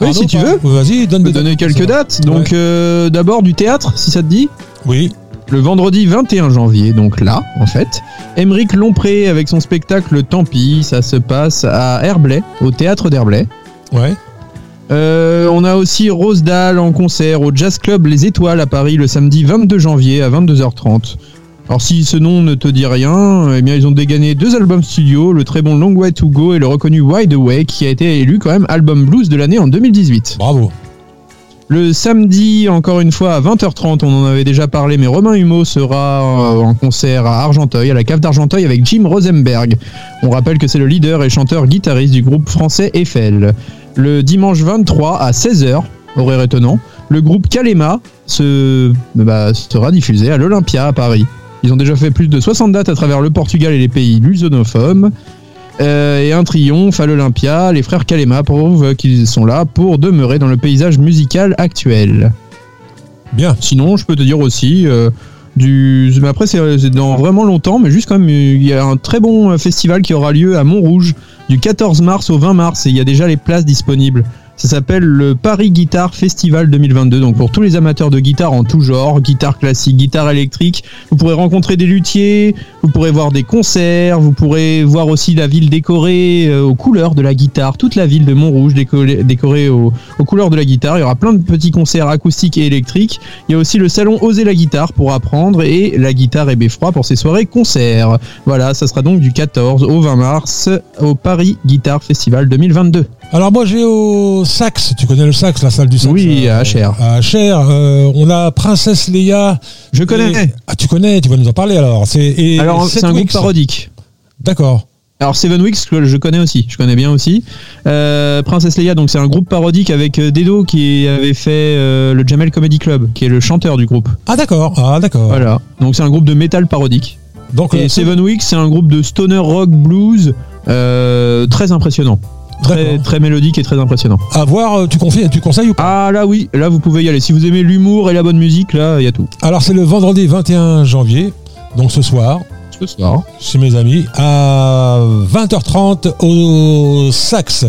Oui, si tu veux. Vas-y, donne des donner quelques dates. Ouais. Donc, euh, d'abord du théâtre, si ça te dit. Oui. Le vendredi 21 janvier, donc là, en fait, Émeric Lompré avec son spectacle Tant pis, ça se passe à Herblay, au théâtre d'Herblay. Ouais. Euh, on a aussi Rose Dahl en concert au Jazz Club Les Étoiles à Paris le samedi 22 janvier à 22h30. Alors si ce nom ne te dit rien, eh bien ils ont dégainé deux albums studio, le très bon Long Way to Go et le reconnu Wide Awake qui a été élu quand même album blues de l'année en 2018. Bravo. Le samedi, encore une fois, à 20h30, on en avait déjà parlé, mais Romain Humeau sera euh, en concert à Argenteuil, à la cave d'Argenteuil avec Jim Rosenberg. On rappelle que c'est le leader et chanteur-guitariste du groupe français Eiffel. Le dimanche 23 à 16h, horaire étonnant, le groupe Kalema se, bah, sera diffusé à l'Olympia à Paris. Ils ont déjà fait plus de 60 dates à travers le Portugal et les pays lusonophones. Euh, et un triomphe à l'Olympia, les frères Kalema prouvent qu'ils sont là pour demeurer dans le paysage musical actuel. Bien. Sinon, je peux te dire aussi euh, du. Mais après, c'est dans vraiment longtemps, mais juste quand même, il y a un très bon festival qui aura lieu à Montrouge du 14 mars au 20 mars et il y a déjà les places disponibles. Ça s'appelle le Paris Guitar Festival 2022. Donc pour tous les amateurs de guitare en tout genre, guitare classique, guitare électrique, vous pourrez rencontrer des luthiers, vous pourrez voir des concerts, vous pourrez voir aussi la ville décorée euh, aux couleurs de la guitare, toute la ville de Montrouge décorée, aux couleurs de la guitare. Il y aura plein de petits concerts acoustiques et électriques. Il y a aussi le salon Oser la guitare pour apprendre et la guitare et beffroi pour ses soirées concerts. Voilà, ça sera donc du 14 au 20 mars au Paris Guitar Festival 2022. Alors moi j'ai au sax, tu connais le sax, la salle du sax Oui, euh, à Cher. À Cher, euh, on a Princesse Leia. Je connais. Et- Ah tu connais, tu vas nous en parler alors. C'est et Alors, c'est un groupe parodique. D'accord. Alors Seven Weeks, je connais aussi, je connais bien aussi. Euh, Princesse Leia, donc c'est un groupe parodique avec euh, Dedo qui avait fait euh, le Jamel Comedy Club, qui est le chanteur du groupe. Ah d'accord, ah d'accord. Voilà. Donc c'est un groupe de métal parodique. Donc Et Seven Weeks, c'est un groupe de stoner rock blues euh, très impressionnant. Très, mélodique et très impressionnant. à voir, euh, tu confies, tu conseilles ou pas Ah là oui, là vous pouvez y aller. Si vous aimez l'humour et la bonne musique, là il y a tout. Alors c'est le vendredi 21 janvier, donc ce soir, Ce soir. chez mes amis, à 20h30 au sax.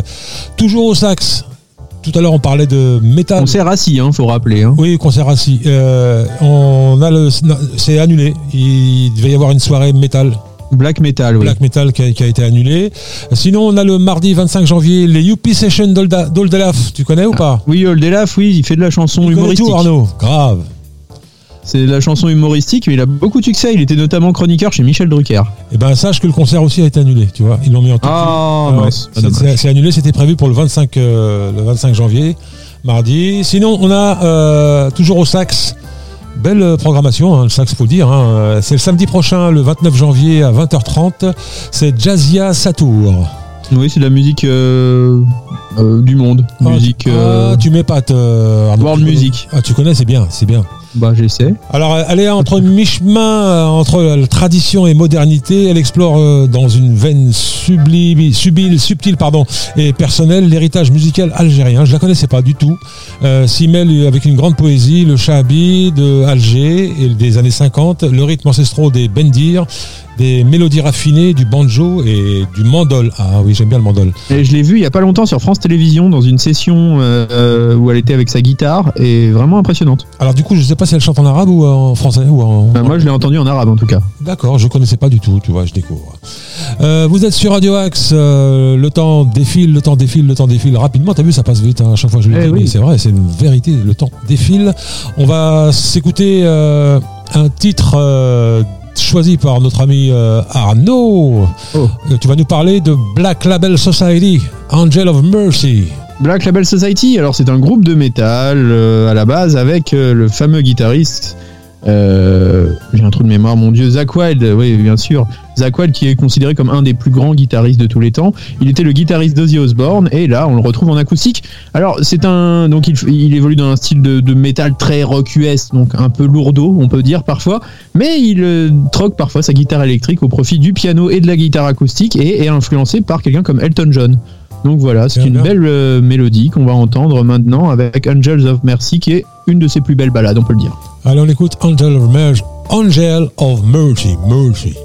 Toujours au sax. Tout à l'heure on parlait de métal. Concert assis, hein, faut rappeler. Hein. Oui, concert assis. Euh, on a le, c'est annulé. Il devait y avoir une soirée métal, Black metal, oui. black metal qui a, qui a été annulée. Sinon, on a le mardi 25 janvier les Youpi Session d'Oldelaf. Tu connais ou pas? Oui, Oldelaf, oui, il fait de la chanson humoristique. tout, Arnaud. Grave. C'est de la chanson humoristique, mais il a beaucoup de succès. Il était notamment chroniqueur chez Michel Drucker. Et ben sache que le concert aussi a été annulé. Tu vois, ils l'ont mis en tout. Ah, c'est- annulé. C'était prévu pour le 25, euh, le 25 janvier, mardi. Sinon, on a euh, toujours au sax. Belle euh, programmation, hein, le sax, faut le dire. hein. C'est le samedi prochain, le 29 janvier à 20h30. C'est Jazzia Satour. Oui, c'est de la musique euh, euh, du monde. Ah, musique. tu- euh, ah, tu euh, Arnaud. world music. Ah, tu connais, c'est bien, c'est bien. Bah, j'essaie. Alors, elle est entre mi-chemin euh, entre tradition et modernité. Elle explore euh, dans une veine subtile et personnelle l'héritage musical algérien. Je la connaissais pas du tout. Euh, S'y mêle avec une grande poésie le chabi de Alger et des années 50, le rythme ancestraux des bendir, des mélodies raffinées, du banjo et du mandol. Ah oui, j'aime bien le mandol. Et je l'ai vu il y a pas longtemps sur France Télévisions dans une session euh, où elle était avec sa guitare et vraiment impressionnante. Alors du coup, je sais pas si elle chante en arabe ou en français ou en. Bah, moi, je l'ai entendu en arabe en tout cas. D'accord, je connaissais pas du tout, tu vois, je découvre. Euh, vous êtes sur Radio Axe, euh, le temps défile, le temps défile, le temps défile rapidement. T'as vu, ça passe vite. hein, à chaque fois que je le Eh dis, oui. mais c'est vrai, c'est une vérité. Le temps défile. On va s'écouter un titre choisi par notre ami euh, Arnaud. Oh. Euh, tu vas nous parler de Black Label Society, Angel of Mercy. Black Label Society, alors c'est un groupe de métal euh, à la base avec euh, le fameux guitariste. Euh, J'ai un trou de mémoire, mon dieu, Zach Wild, oui, bien sûr. Zach Wild qui est considéré comme un des plus grands guitaristes de tous les temps. Il était le guitariste d'Ozzy Osbourne et là on le retrouve en acoustique. Alors c'est un, donc il, il évolue dans un style de, de métal très rock US, donc un peu lourdeau, on peut dire parfois, mais il euh, troque parfois sa guitare électrique au profit du piano et de la guitare acoustique et est influencé par quelqu'un comme Elton John. Donc voilà, c'est une bien. belle euh, mélodie qu'on va entendre maintenant avec Angels of Mercy qui est une de ses plus belles balades, on peut le dire. Allez, on écoute Angel of Mercy. Angel of Mercy. Mercy.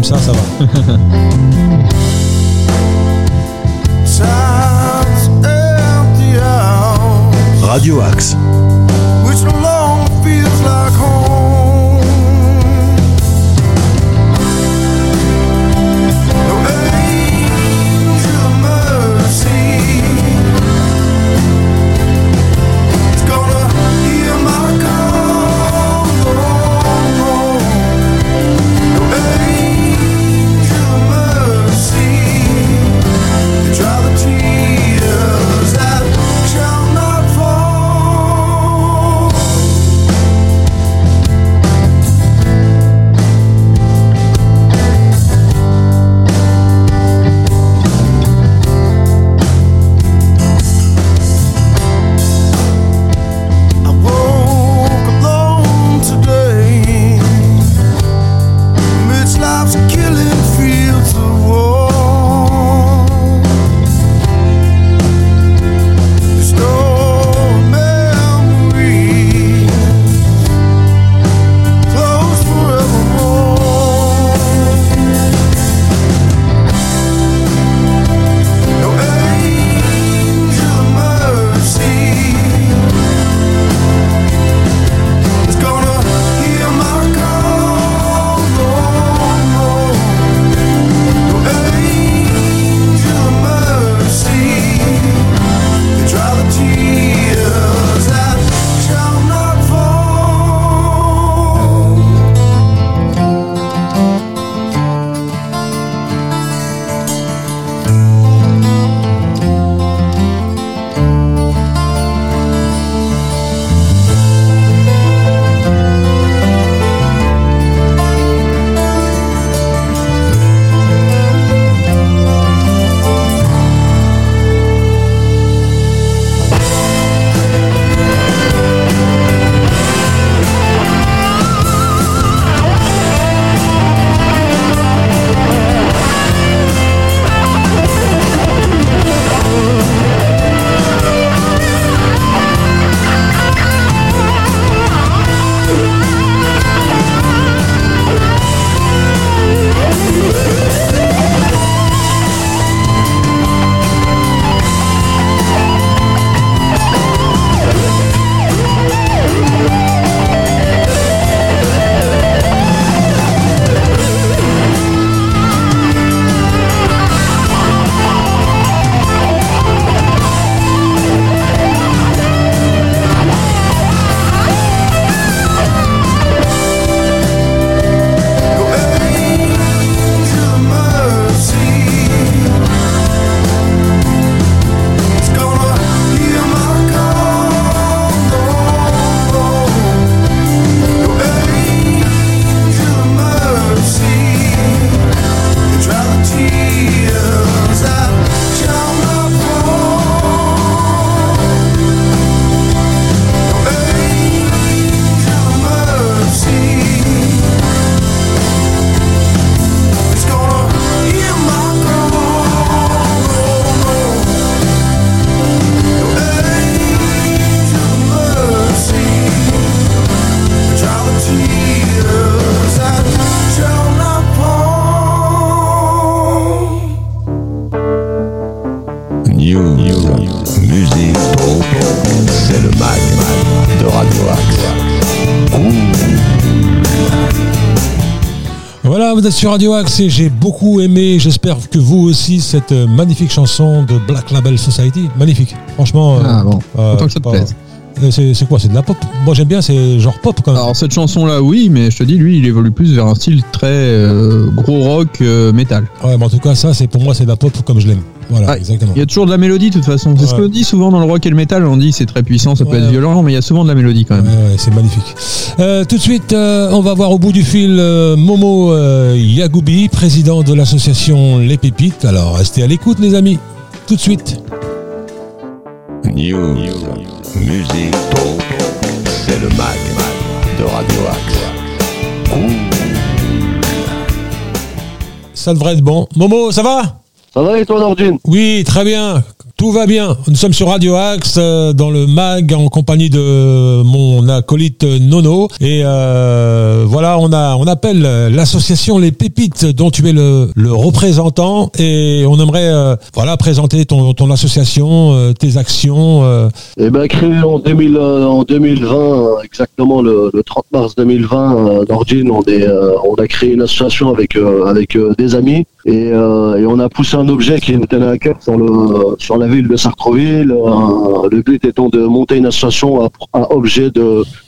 Comme ça, va. Radio Axe. Vous êtes sur Radio Axe et j'ai beaucoup aimé, j'espère que vous aussi, cette euh, magnifique chanson de Black Label Society. Magnifique, franchement. euh, Ah bon, euh, que ça te pas- plaise. C'est quoi C'est de la pop? Moi j'aime bien, c'est genre pop quand même. Alors cette chanson-là, oui, mais je te dis, lui, il évolue plus vers un style très euh, gros rock métal. Ouais, mais en tout cas, ça, c'est pour moi, c'est de la pop comme je l'aime. Voilà, Ouais. exactement. Il y a toujours de la mélodie de toute façon. C'est ce qu'on dit souvent dans le rock et le métal. On dit c'est très puissant, ça peut Ouais. être violent, mais il y a souvent de la mélodie quand même. ouais, c'est magnifique. Euh, tout de suite, euh, on va voir au bout du fil euh, Momo euh, Yagoubi, président de l'association Les Pépites. Alors, restez à l'écoute, les amis. Tout de suite. News, musique, talk, c'est le mag de Radio Axe. Ça devrait être bon. Momo, ça va? Ça va et toi, Nordine Oui, très bien. Tout va bien. Nous sommes sur Radio Axe, euh, dans le MAG, en compagnie de mon acolyte Nono. Et euh, voilà, on a, on appelle l'association Les Pépites, dont tu es le, le représentant. Et on aimerait, euh, voilà, présenter ton, ton association, euh, tes actions. euh. Eh ben, créé en, 2000, euh, en 2020, euh, exactement le, le 30 mars 2020, euh, Nordine, on, est, euh, on a créé une association avec, euh, avec euh, des amis et, euh, et on a poussé un objet qui nous tenait à cœur sur, le, sur la ville de Sartreville. Euh, le but étant de monter une association à, à objet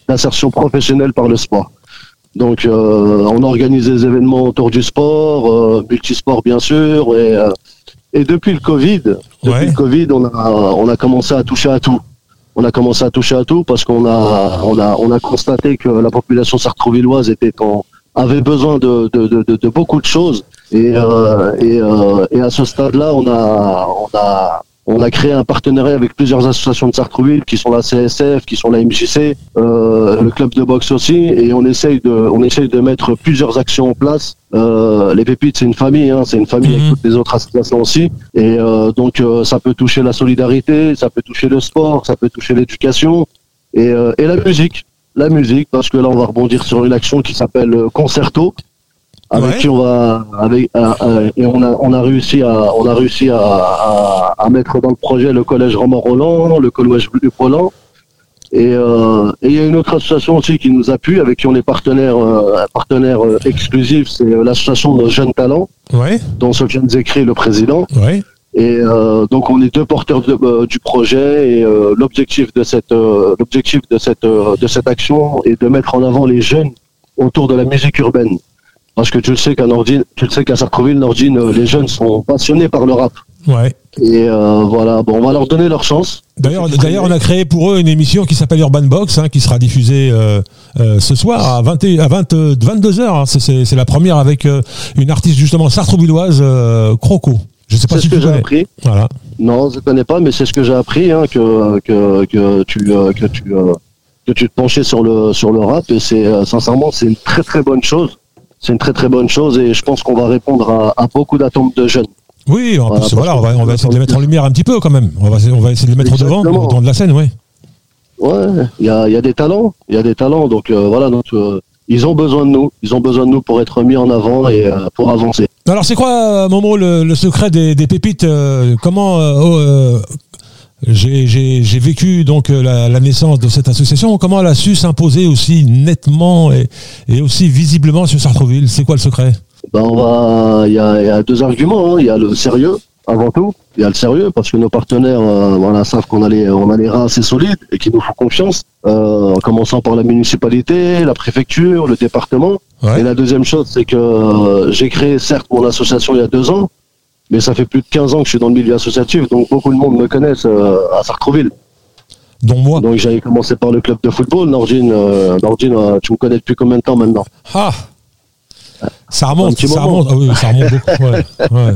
d'insertion professionnelle par le sport. Donc, euh, on organise des événements autour du sport, euh, multisport bien sûr, et, euh, et depuis le Covid, depuis Ouais. le Covid, on a, on a commencé à toucher à tout. On a commencé à toucher à tout parce qu'on a, on a, on a constaté que la population sartrouvilloise était en, avait besoin de, de, de- de beaucoup de choses. Et, euh, et, euh, et à ce stade-là, on a, on a, on a créé un partenariat avec plusieurs associations de Sartrouville qui sont la CSF, qui sont la MJC, euh, le club de boxe aussi, et on essaye de, on essaye de mettre plusieurs actions en place. Euh, les pépites, c'est une famille, hein, c'est une famille Mhm. avec toutes les autres associations aussi, et euh, donc euh, ça peut toucher la solidarité, ça peut toucher le sport, ça peut toucher l'éducation. Et, euh, et la musique, la musique, parce que là on va rebondir sur une action qui s'appelle Concerto avec Ouais. qui on va avec euh, euh, et on a on a réussi à on a réussi à, à, à mettre dans le projet le collège Romain Roland, le collège Luc Roland et euh, et il y a une autre association aussi qui nous appuie avec qui on est partenaire euh, partenaire euh, exclusif, c'est euh, l'association de jeunes talents Ouais, dont Sofiane Zekri est le président. ouais. Et euh, donc on est deux porteurs de- euh, du projet et euh, l'objectif de cette euh, l'objectif de cette euh, de cette action est de mettre en avant les jeunes autour de la musique urbaine. Parce que tu le sais qu'à Nordine, tu le sais qu'à Sartreville, Nordine, euh, les jeunes sont passionnés par le rap. Ouais. Et euh, voilà, bon, on va leur donner leur chance. D'ailleurs, d'ailleurs, on a créé pour eux une émission qui s'appelle Urban Box, hein, qui sera diffusée euh, euh, ce soir à, 20, et- à 20, 22 h C'est, c'est- la première avec euh, une artiste justement sartrouvilloise, euh, Croco. Je sais pas C'est si ce que tu j'ai connais. appris. Voilà. Non, je connais pas, mais c'est ce que j'ai appris, hein, que, que, que tu, que tu, que tu te penchais sur le, sur le rap, et c'est, sincèrement, c'est une très très bonne chose. C'est une très très bonne chose, et je pense qu'on va répondre à, à beaucoup d'attentes de jeunes. Oui, en Voilà, plus, voilà, on va, que- on va essayer de les mettre en lumière un petit peu quand même. On va, essayer- on va essayer de les mettre au devant, au devant de la scène, oui. Ouais, il y a, il y a des talents, il y a des talents, donc euh, voilà, donc, euh, ils ont besoin de nous, ils ont besoin de nous pour être mis en avant et euh, pour avancer. Alors, c'est quoi, Momo, le, le secret des, des pépites Comment oh, j'ai, vécu donc euh, la, la naissance de cette association Comment elle a su s'imposer aussi nettement et, et aussi visiblement sur Sartreville? C'est quoi le secret? Ben on va, il y a, il y a deux arguments. hein. Il y a le sérieux avant tout. Il y a le sérieux parce que nos partenaires, euh, voilà, savent qu'on a les, on a les reins assez solides et qu'ils nous font confiance. Euh, en commençant par la municipalité, la préfecture, le département. Ouais. Et la deuxième chose, c'est que euh, j'ai créé certes mon association il y a deux ans, mais ça fait plus de 15 ans que je suis dans le milieu associatif, donc beaucoup de monde me connaissent euh, à Sartreville. Dont moi Donc j'avais commencé par le club de football. Nordine, euh, Nordine, euh, tu me connais depuis combien de temps maintenant? Ah Ça remonte, ça. Ah oui, ça remonte beaucoup. ouais, ouais.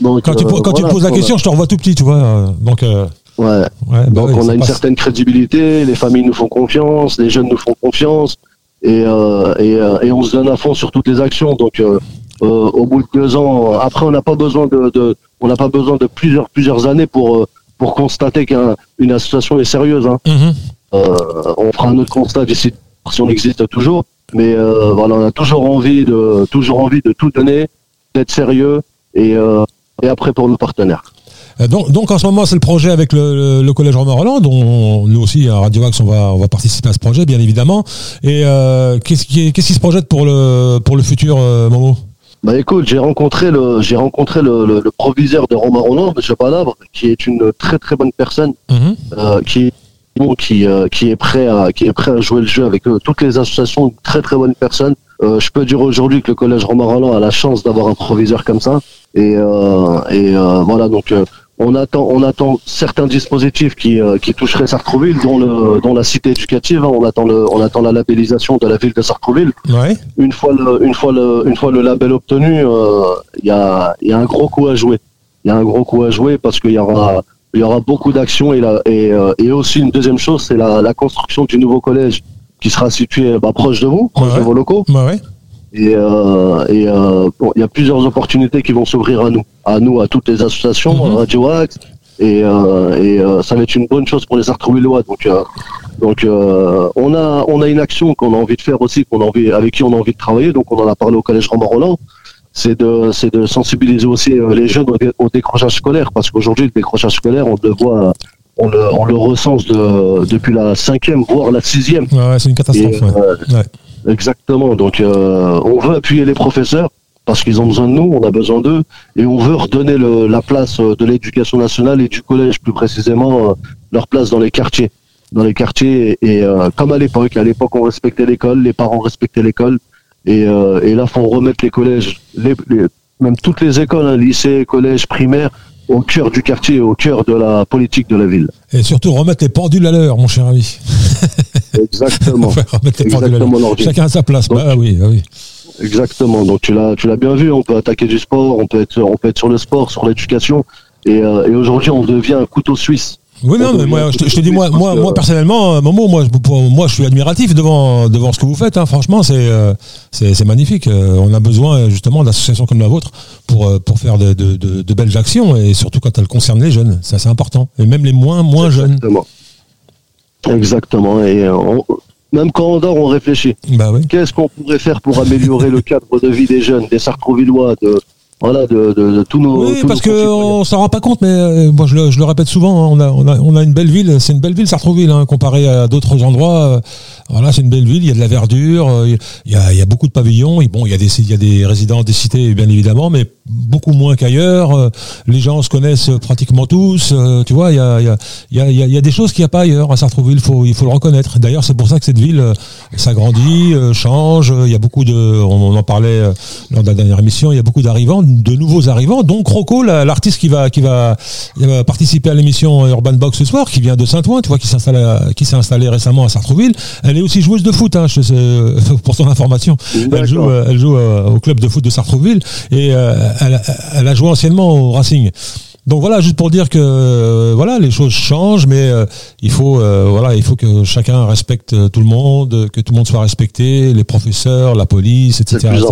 Donc, Quand, tu, quand voilà, poses la question, je te revois tout petit, tu vois. Donc, euh, Ouais. ouais, bah Donc oui, on a une passe. certaine crédibilité, les familles nous font confiance, les jeunes nous font confiance, et, euh, et, et on se donne à fond sur toutes les actions. Donc euh, au bout de deux ans, après on n'a pas besoin de, de on n'a pas besoin de plusieurs plusieurs années pour euh, pour constater qu'une association est sérieuse. Hein. Mhm. Euh, on fera un autre constat d'ici si on existe toujours, mais euh, voilà, on a toujours envie de toujours envie de tout donner, d'être sérieux et euh, et après pour nos partenaires. Euh, Donc, donc en ce moment, c'est le projet avec le, le- collège Romain Roland, dont nous aussi, à Radio Axe, on va, on va participer à ce projet, bien évidemment. Et euh, qu'est-ce qui, qu'est-ce qui se projette pour le, pour le futur, euh, Momo? Bah écoute, j'ai rencontré le j'ai rencontré le, le, le proviseur de Romain Roland, M. Palabre, qui est une très très bonne personne, Mhm. euh, qui qui euh, qui est prêt à qui est prêt à jouer le jeu avec eux. toutes les associations, une très très bonne personne. Euh, je peux dire aujourd'hui que le collège Romain Roland a la chance d'avoir un proviseur comme ça. Et euh, et euh, voilà donc. Euh, on attend, on attend certains dispositifs qui, euh, qui toucheraient Sartrouville, dont, le, dont la cité éducative. hein. on attend le, on attend la labellisation de la ville de Sartrouville Ouais. une fois le, une fois le, une fois le label obtenu, euh, il y, a, il y a un gros coup à jouer. Il y a un gros coup à jouer parce qu'il y aura, il y aura beaucoup d'actions et, la- et, euh, et aussi une deuxième chose, c'est la, la construction du nouveau collège qui sera situé bah, proche de vous, proche Ouais. de vos locaux. Ouais. Et, euh, et euh, bon, il y a plusieurs opportunités qui vont s'ouvrir à nous, à nous, à toutes les associations, Mhm. à Radio Axe. Et, euh, et euh, ça va être une bonne chose pour les Artrouvillois. Donc, euh, donc euh, on a on a une action qu'on a envie de faire aussi, qu'on a envie, avec qui on a envie de travailler. Donc, on en a parlé au collège Romain Roland. C'est de c'est de sensibiliser aussi les jeunes au, dé- au décrochage scolaire, parce qu'aujourd'hui le décrochage scolaire, on le voit, on le on le recense de, depuis la cinquième voire la sixième. Ouais, ouais, c'est une catastrophe. Et, ouais. Exactement. Donc, euh, on veut appuyer les professeurs parce qu'ils ont besoin de nous, on a besoin d'eux, et on veut redonner le- la place euh, de l'éducation nationale et du collège, plus précisément, euh, leur place dans les quartiers. Dans les quartiers, et euh, comme à l'époque, à l'époque, on respectait l'école, les parents respectaient l'école, et, euh, et là, faut remettre les collèges, les, les- même toutes les écoles, hein, lycées, collèges, primaires, au cœur du quartier, au cœur de la politique de la ville. Et surtout remettre les pendules à l'heure, mon cher ami. Exactement. Exactement. Chacun à sa place. Donc- bah oui, bah oui. Exactement. Donc tu l'as, tu l'as bien vu. On peut attaquer du sport, on peut être, on peut être sur le sport, sur l'éducation. Et, euh, et aujourd'hui, on devient un couteau suisse. Oui, non, On mais moi, je te, couteau je te dis, moi, moi, moi personnellement, euh, Momo, moi, moi, je suis admiratif devant, devant ce que vous faites. hein. Franchement, c'est, euh, c'est, c'est magnifique. On a besoin justement d'associations comme la vôtre pour, pour faire de, de, de- de belles actions et surtout quand elles concernent les jeunes. Ça, c'est important. Et même les moins, moins jeunes. Exactement. Et euh, on- même quand on dort, on réfléchit. Bah oui. Qu'est-ce qu'on pourrait faire pour améliorer le cadre de vie des jeunes, des Sartrouvillois, de voilà, de, de, de tous nos. Oui, tous parce qu'on s'en rend pas compte, mais euh, moi je le, je le répète souvent, hein, on, a, on, a, on a une belle ville, c'est une belle ville Sartrouville, hein, comparé à d'autres endroits. euh, voilà, c'est une belle ville, il y a de la verdure, euh, il y, a, il y a beaucoup de pavillons, et bon, il y, a des, il y a des résidents des cités, bien évidemment, mais beaucoup moins qu'ailleurs. euh, les gens se connaissent pratiquement tous, euh, tu vois, il y a, il y, a, il y, a, il y a- il des choses qu'il n'y a pas ailleurs à Sartrouville, faut, il faut le reconnaître. D'ailleurs, c'est pour ça que cette ville euh, s'agrandit, change, il y a beaucoup de, on, en parlait lors de la dernière émission, il y a beaucoup d'arrivants, de nouveaux arrivants, donc Rocco, la- l'artiste qui va, qui va, participer à l'émission Urban Box ce soir, qui vient de Saint-Ouen, tu vois, qui s'installe, qui s'est installé récemment à Sartrouville. Elle est aussi joueuse de foot, hein, je sais, pour ton information. Elle joue, elle joue au club de foot de Sartrouville et euh, elle, a- elle a joué anciennement au Racing. Donc voilà, juste pour dire que euh, voilà, les choses changent, mais euh, il faut euh, voilà, il faut que chacun respecte tout le monde, que tout le monde soit respecté, les professeurs, la police, etc. Etc.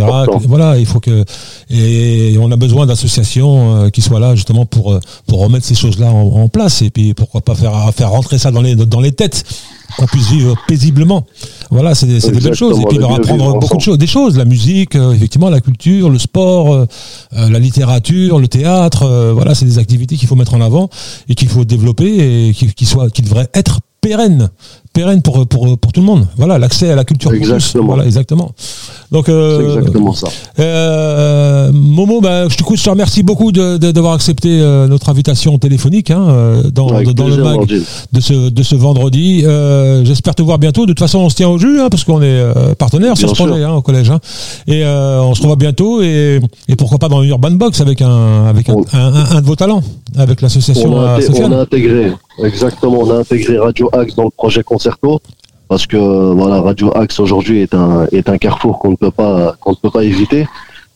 Voilà, il faut que et on a besoin d'associations euh, qui soient là justement pour pour remettre ces choses-là en, en place et puis pourquoi pas faire faire rentrer ça dans les dans les têtes qu'on puisse vivre paisiblement. Voilà, c'est des, belles choses. Et puis le leur apprendre beaucoup de choses, des choses, la musique, euh, effectivement, la culture, le sport, euh, euh, la littérature, le théâtre. euh, voilà, c'est des activités qu'il faut mettre en avant et qu'il faut développer et qui, qui soient, qui devraient être pérennes, pérennes pour pour pour tout le monde. Voilà, l'accès à la culture pour tous. Exactement. Voilà, exactement. Donc, euh, exactement ça. euh, Momo, bah, je, te, je te remercie beaucoup de- de- d'avoir accepté euh, notre invitation téléphonique hein, dans, le mag de ce, de ce vendredi. Euh, J'espère te voir bientôt. De toute façon, on se tient au jus hein, parce qu'on est partenaire sur ce projet hein, au collège. Et on se revoit bientôt et, et pourquoi pas dans une Urban Box avec un avec un, On- un- un- un de vos talents, avec l'association on a intégré, exactement, on a intégré Radio Axe dans le projet Concerto parce que voilà, Radio Axe aujourd'hui est un est un carrefour qu'on ne peut pas qu'on ne peut pas éviter.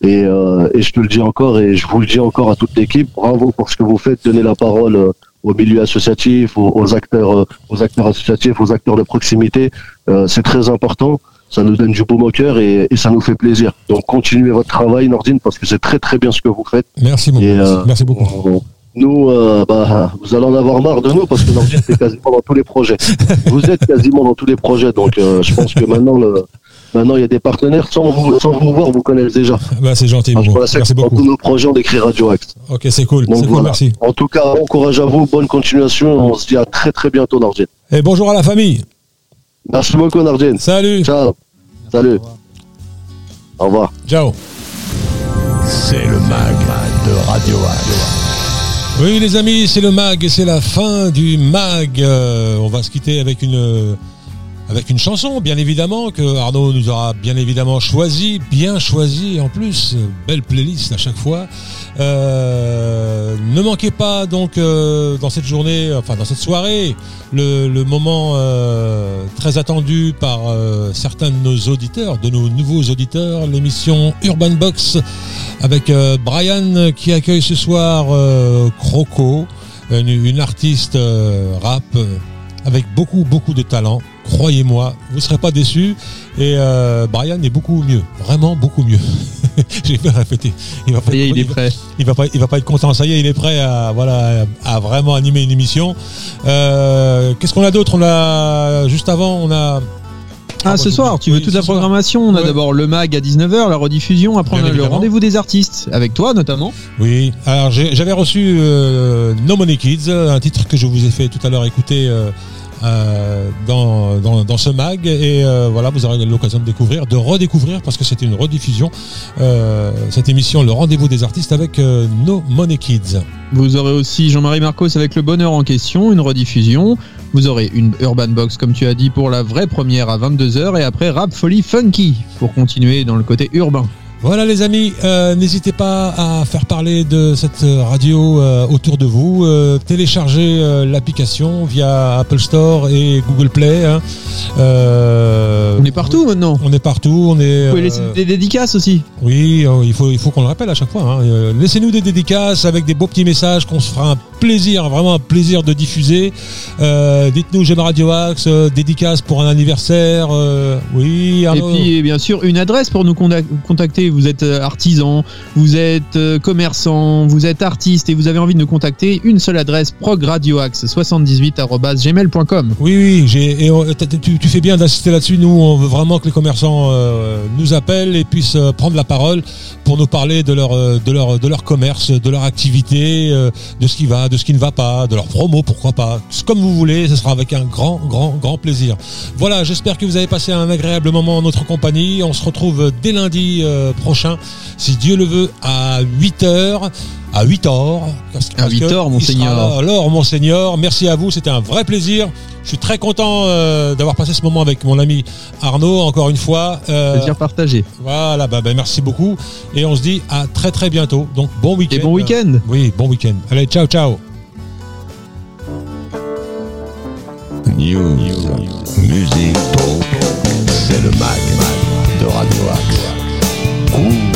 Et, euh, et je te le dis encore et je vous le dis encore à toute l'équipe, bravo pour ce que vous faites, donner la parole euh, au milieu associatif, aux, aux acteurs, euh, aux acteurs associatifs, aux acteurs de proximité. Euh, c'est très important. Ça nous donne du baume au cœur et, et ça nous fait plaisir. Donc continuez votre travail, Nordine, parce que c'est très très bien ce que vous faites. Merci. Et, euh, Merci beaucoup. on- Nous, euh, bah, vous allez en avoir marre de nous parce que Nordine, c'est quasiment dans tous les projets. Vous êtes quasiment dans tous les projets, donc euh, je pense que maintenant, le, Maintenant, il y a des partenaires sans vous, sans vous voir, vous connaissez déjà. Bah, c'est gentil, Alors, la Merci dans beaucoup. tous nos projets, on écrit Radio Axe. Ok, c'est cool. Donc C'est cool, merci. En tout cas, bon courage à vous, bonne continuation. On se dit à très très bientôt, Nardine. Et bonjour à la famille. Merci beaucoup, Nardine. Salut. Ciao. Salut. Au revoir. Ciao. C'est le mag de Radio Axe. Oui, les amis, c'est le mag et c'est la fin du mag. Euh, on va se quitter avec une avec une chanson, bien évidemment, que Arnaud nous aura bien évidemment choisi, bien choisi en plus, euh, belle playlist à chaque fois. Euh, ne manquez pas donc euh, dans cette journée, enfin dans cette soirée, le, moment euh, très attendu par euh, certains de nos auditeurs, de nos nouveaux auditeurs, l'émission Urban Box avec euh, Brian qui accueille ce soir euh, Croco, une, une artiste euh, rap avec beaucoup beaucoup de talent. Croyez-moi, vous ne serez pas déçus. Et euh, Brian est beaucoup mieux, vraiment beaucoup mieux. J'ai fait répéter. Il va pas, y est, il est va- prêt. il va pas, il va pas être content. Ça y est, il est prêt à voilà à vraiment animer une émission. Euh, Qu'est-ce qu'on a d'autre? On a juste avant, on a Ah, ce soir, tu veux Oui, toute la soir. programmation On a Ouais. d'abord le mag à 19h, la rediffusion, après on a le rendez-vous des artistes, avec toi notamment. Oui, alors j'avais reçu euh, No Money Kids, un titre que je vous ai fait tout à l'heure écouter euh, euh, dans, ce mag. Et euh, voilà, vous aurez l'occasion de découvrir, de redécouvrir, parce que c'était une rediffusion, euh, cette émission, le rendez-vous des artistes avec euh, No Money Kids. Vous aurez aussi Jean-Marie Marcos avec le bonheur en question, une rediffusion. Vous aurez une Urban Box, comme tu as dit, pour la vraie première à 22h, et après Rap Folie Funky, pour continuer dans le côté urbain. Voilà les amis, euh, n'hésitez pas à faire parler de cette radio euh, autour de vous. Euh, téléchargez l'application via Apple Store et Google Play. hein. On est partout maintenant. On est partout. On est. Vous pouvez laisser des dédicaces aussi. Oui, il faut, il faut qu'on le rappelle à chaque fois. hein. Laissez-nous des dédicaces avec des beaux petits messages qu'on se fera un plaisir, vraiment un plaisir de diffuser. Dites-nous j'aime Radio Axe, dédicace pour un anniversaire. oui, Et Arnaud. puis, bien sûr, une adresse pour nous contac- contacter. Vous êtes euh, artisan, vous êtes euh, commerçant, vous êtes artiste et vous avez envie de nous contacter. Une seule adresse, progradioaxe78.gmail.com. Oui, oui, t- tu, fais bien d'insister là-dessus. Nous, on veut vraiment que les commerçants euh, nous appellent et puissent euh, prendre la parole pour nous parler de leur, euh, de leur, de leur commerce, de leur activité, euh, de ce qui va, de ce qui ne va pas, de leur promo, pourquoi pas. Comme vous voulez, ce sera avec un grand, grand, grand plaisir. Voilà, j'espère que vous avez passé un agréable moment en notre compagnie. On se retrouve dès lundi euh, prochain, si Dieu le veut, à 8h. À 8 heures. parce- À parce 8 que heures, il monseigneur. Alors, monseigneur, merci à vous, c'était un vrai plaisir. Je suis très content euh, d'avoir passé ce moment avec mon ami Arnaud, encore une fois. Euh, Plaisir partagé. voilà, bah, bah, merci beaucoup. Et on se dit à très très bientôt. Donc, bon week-end. Et bon week-end. Oui, bon week-end. Allez, ciao, ciao. News, musique, Ooh.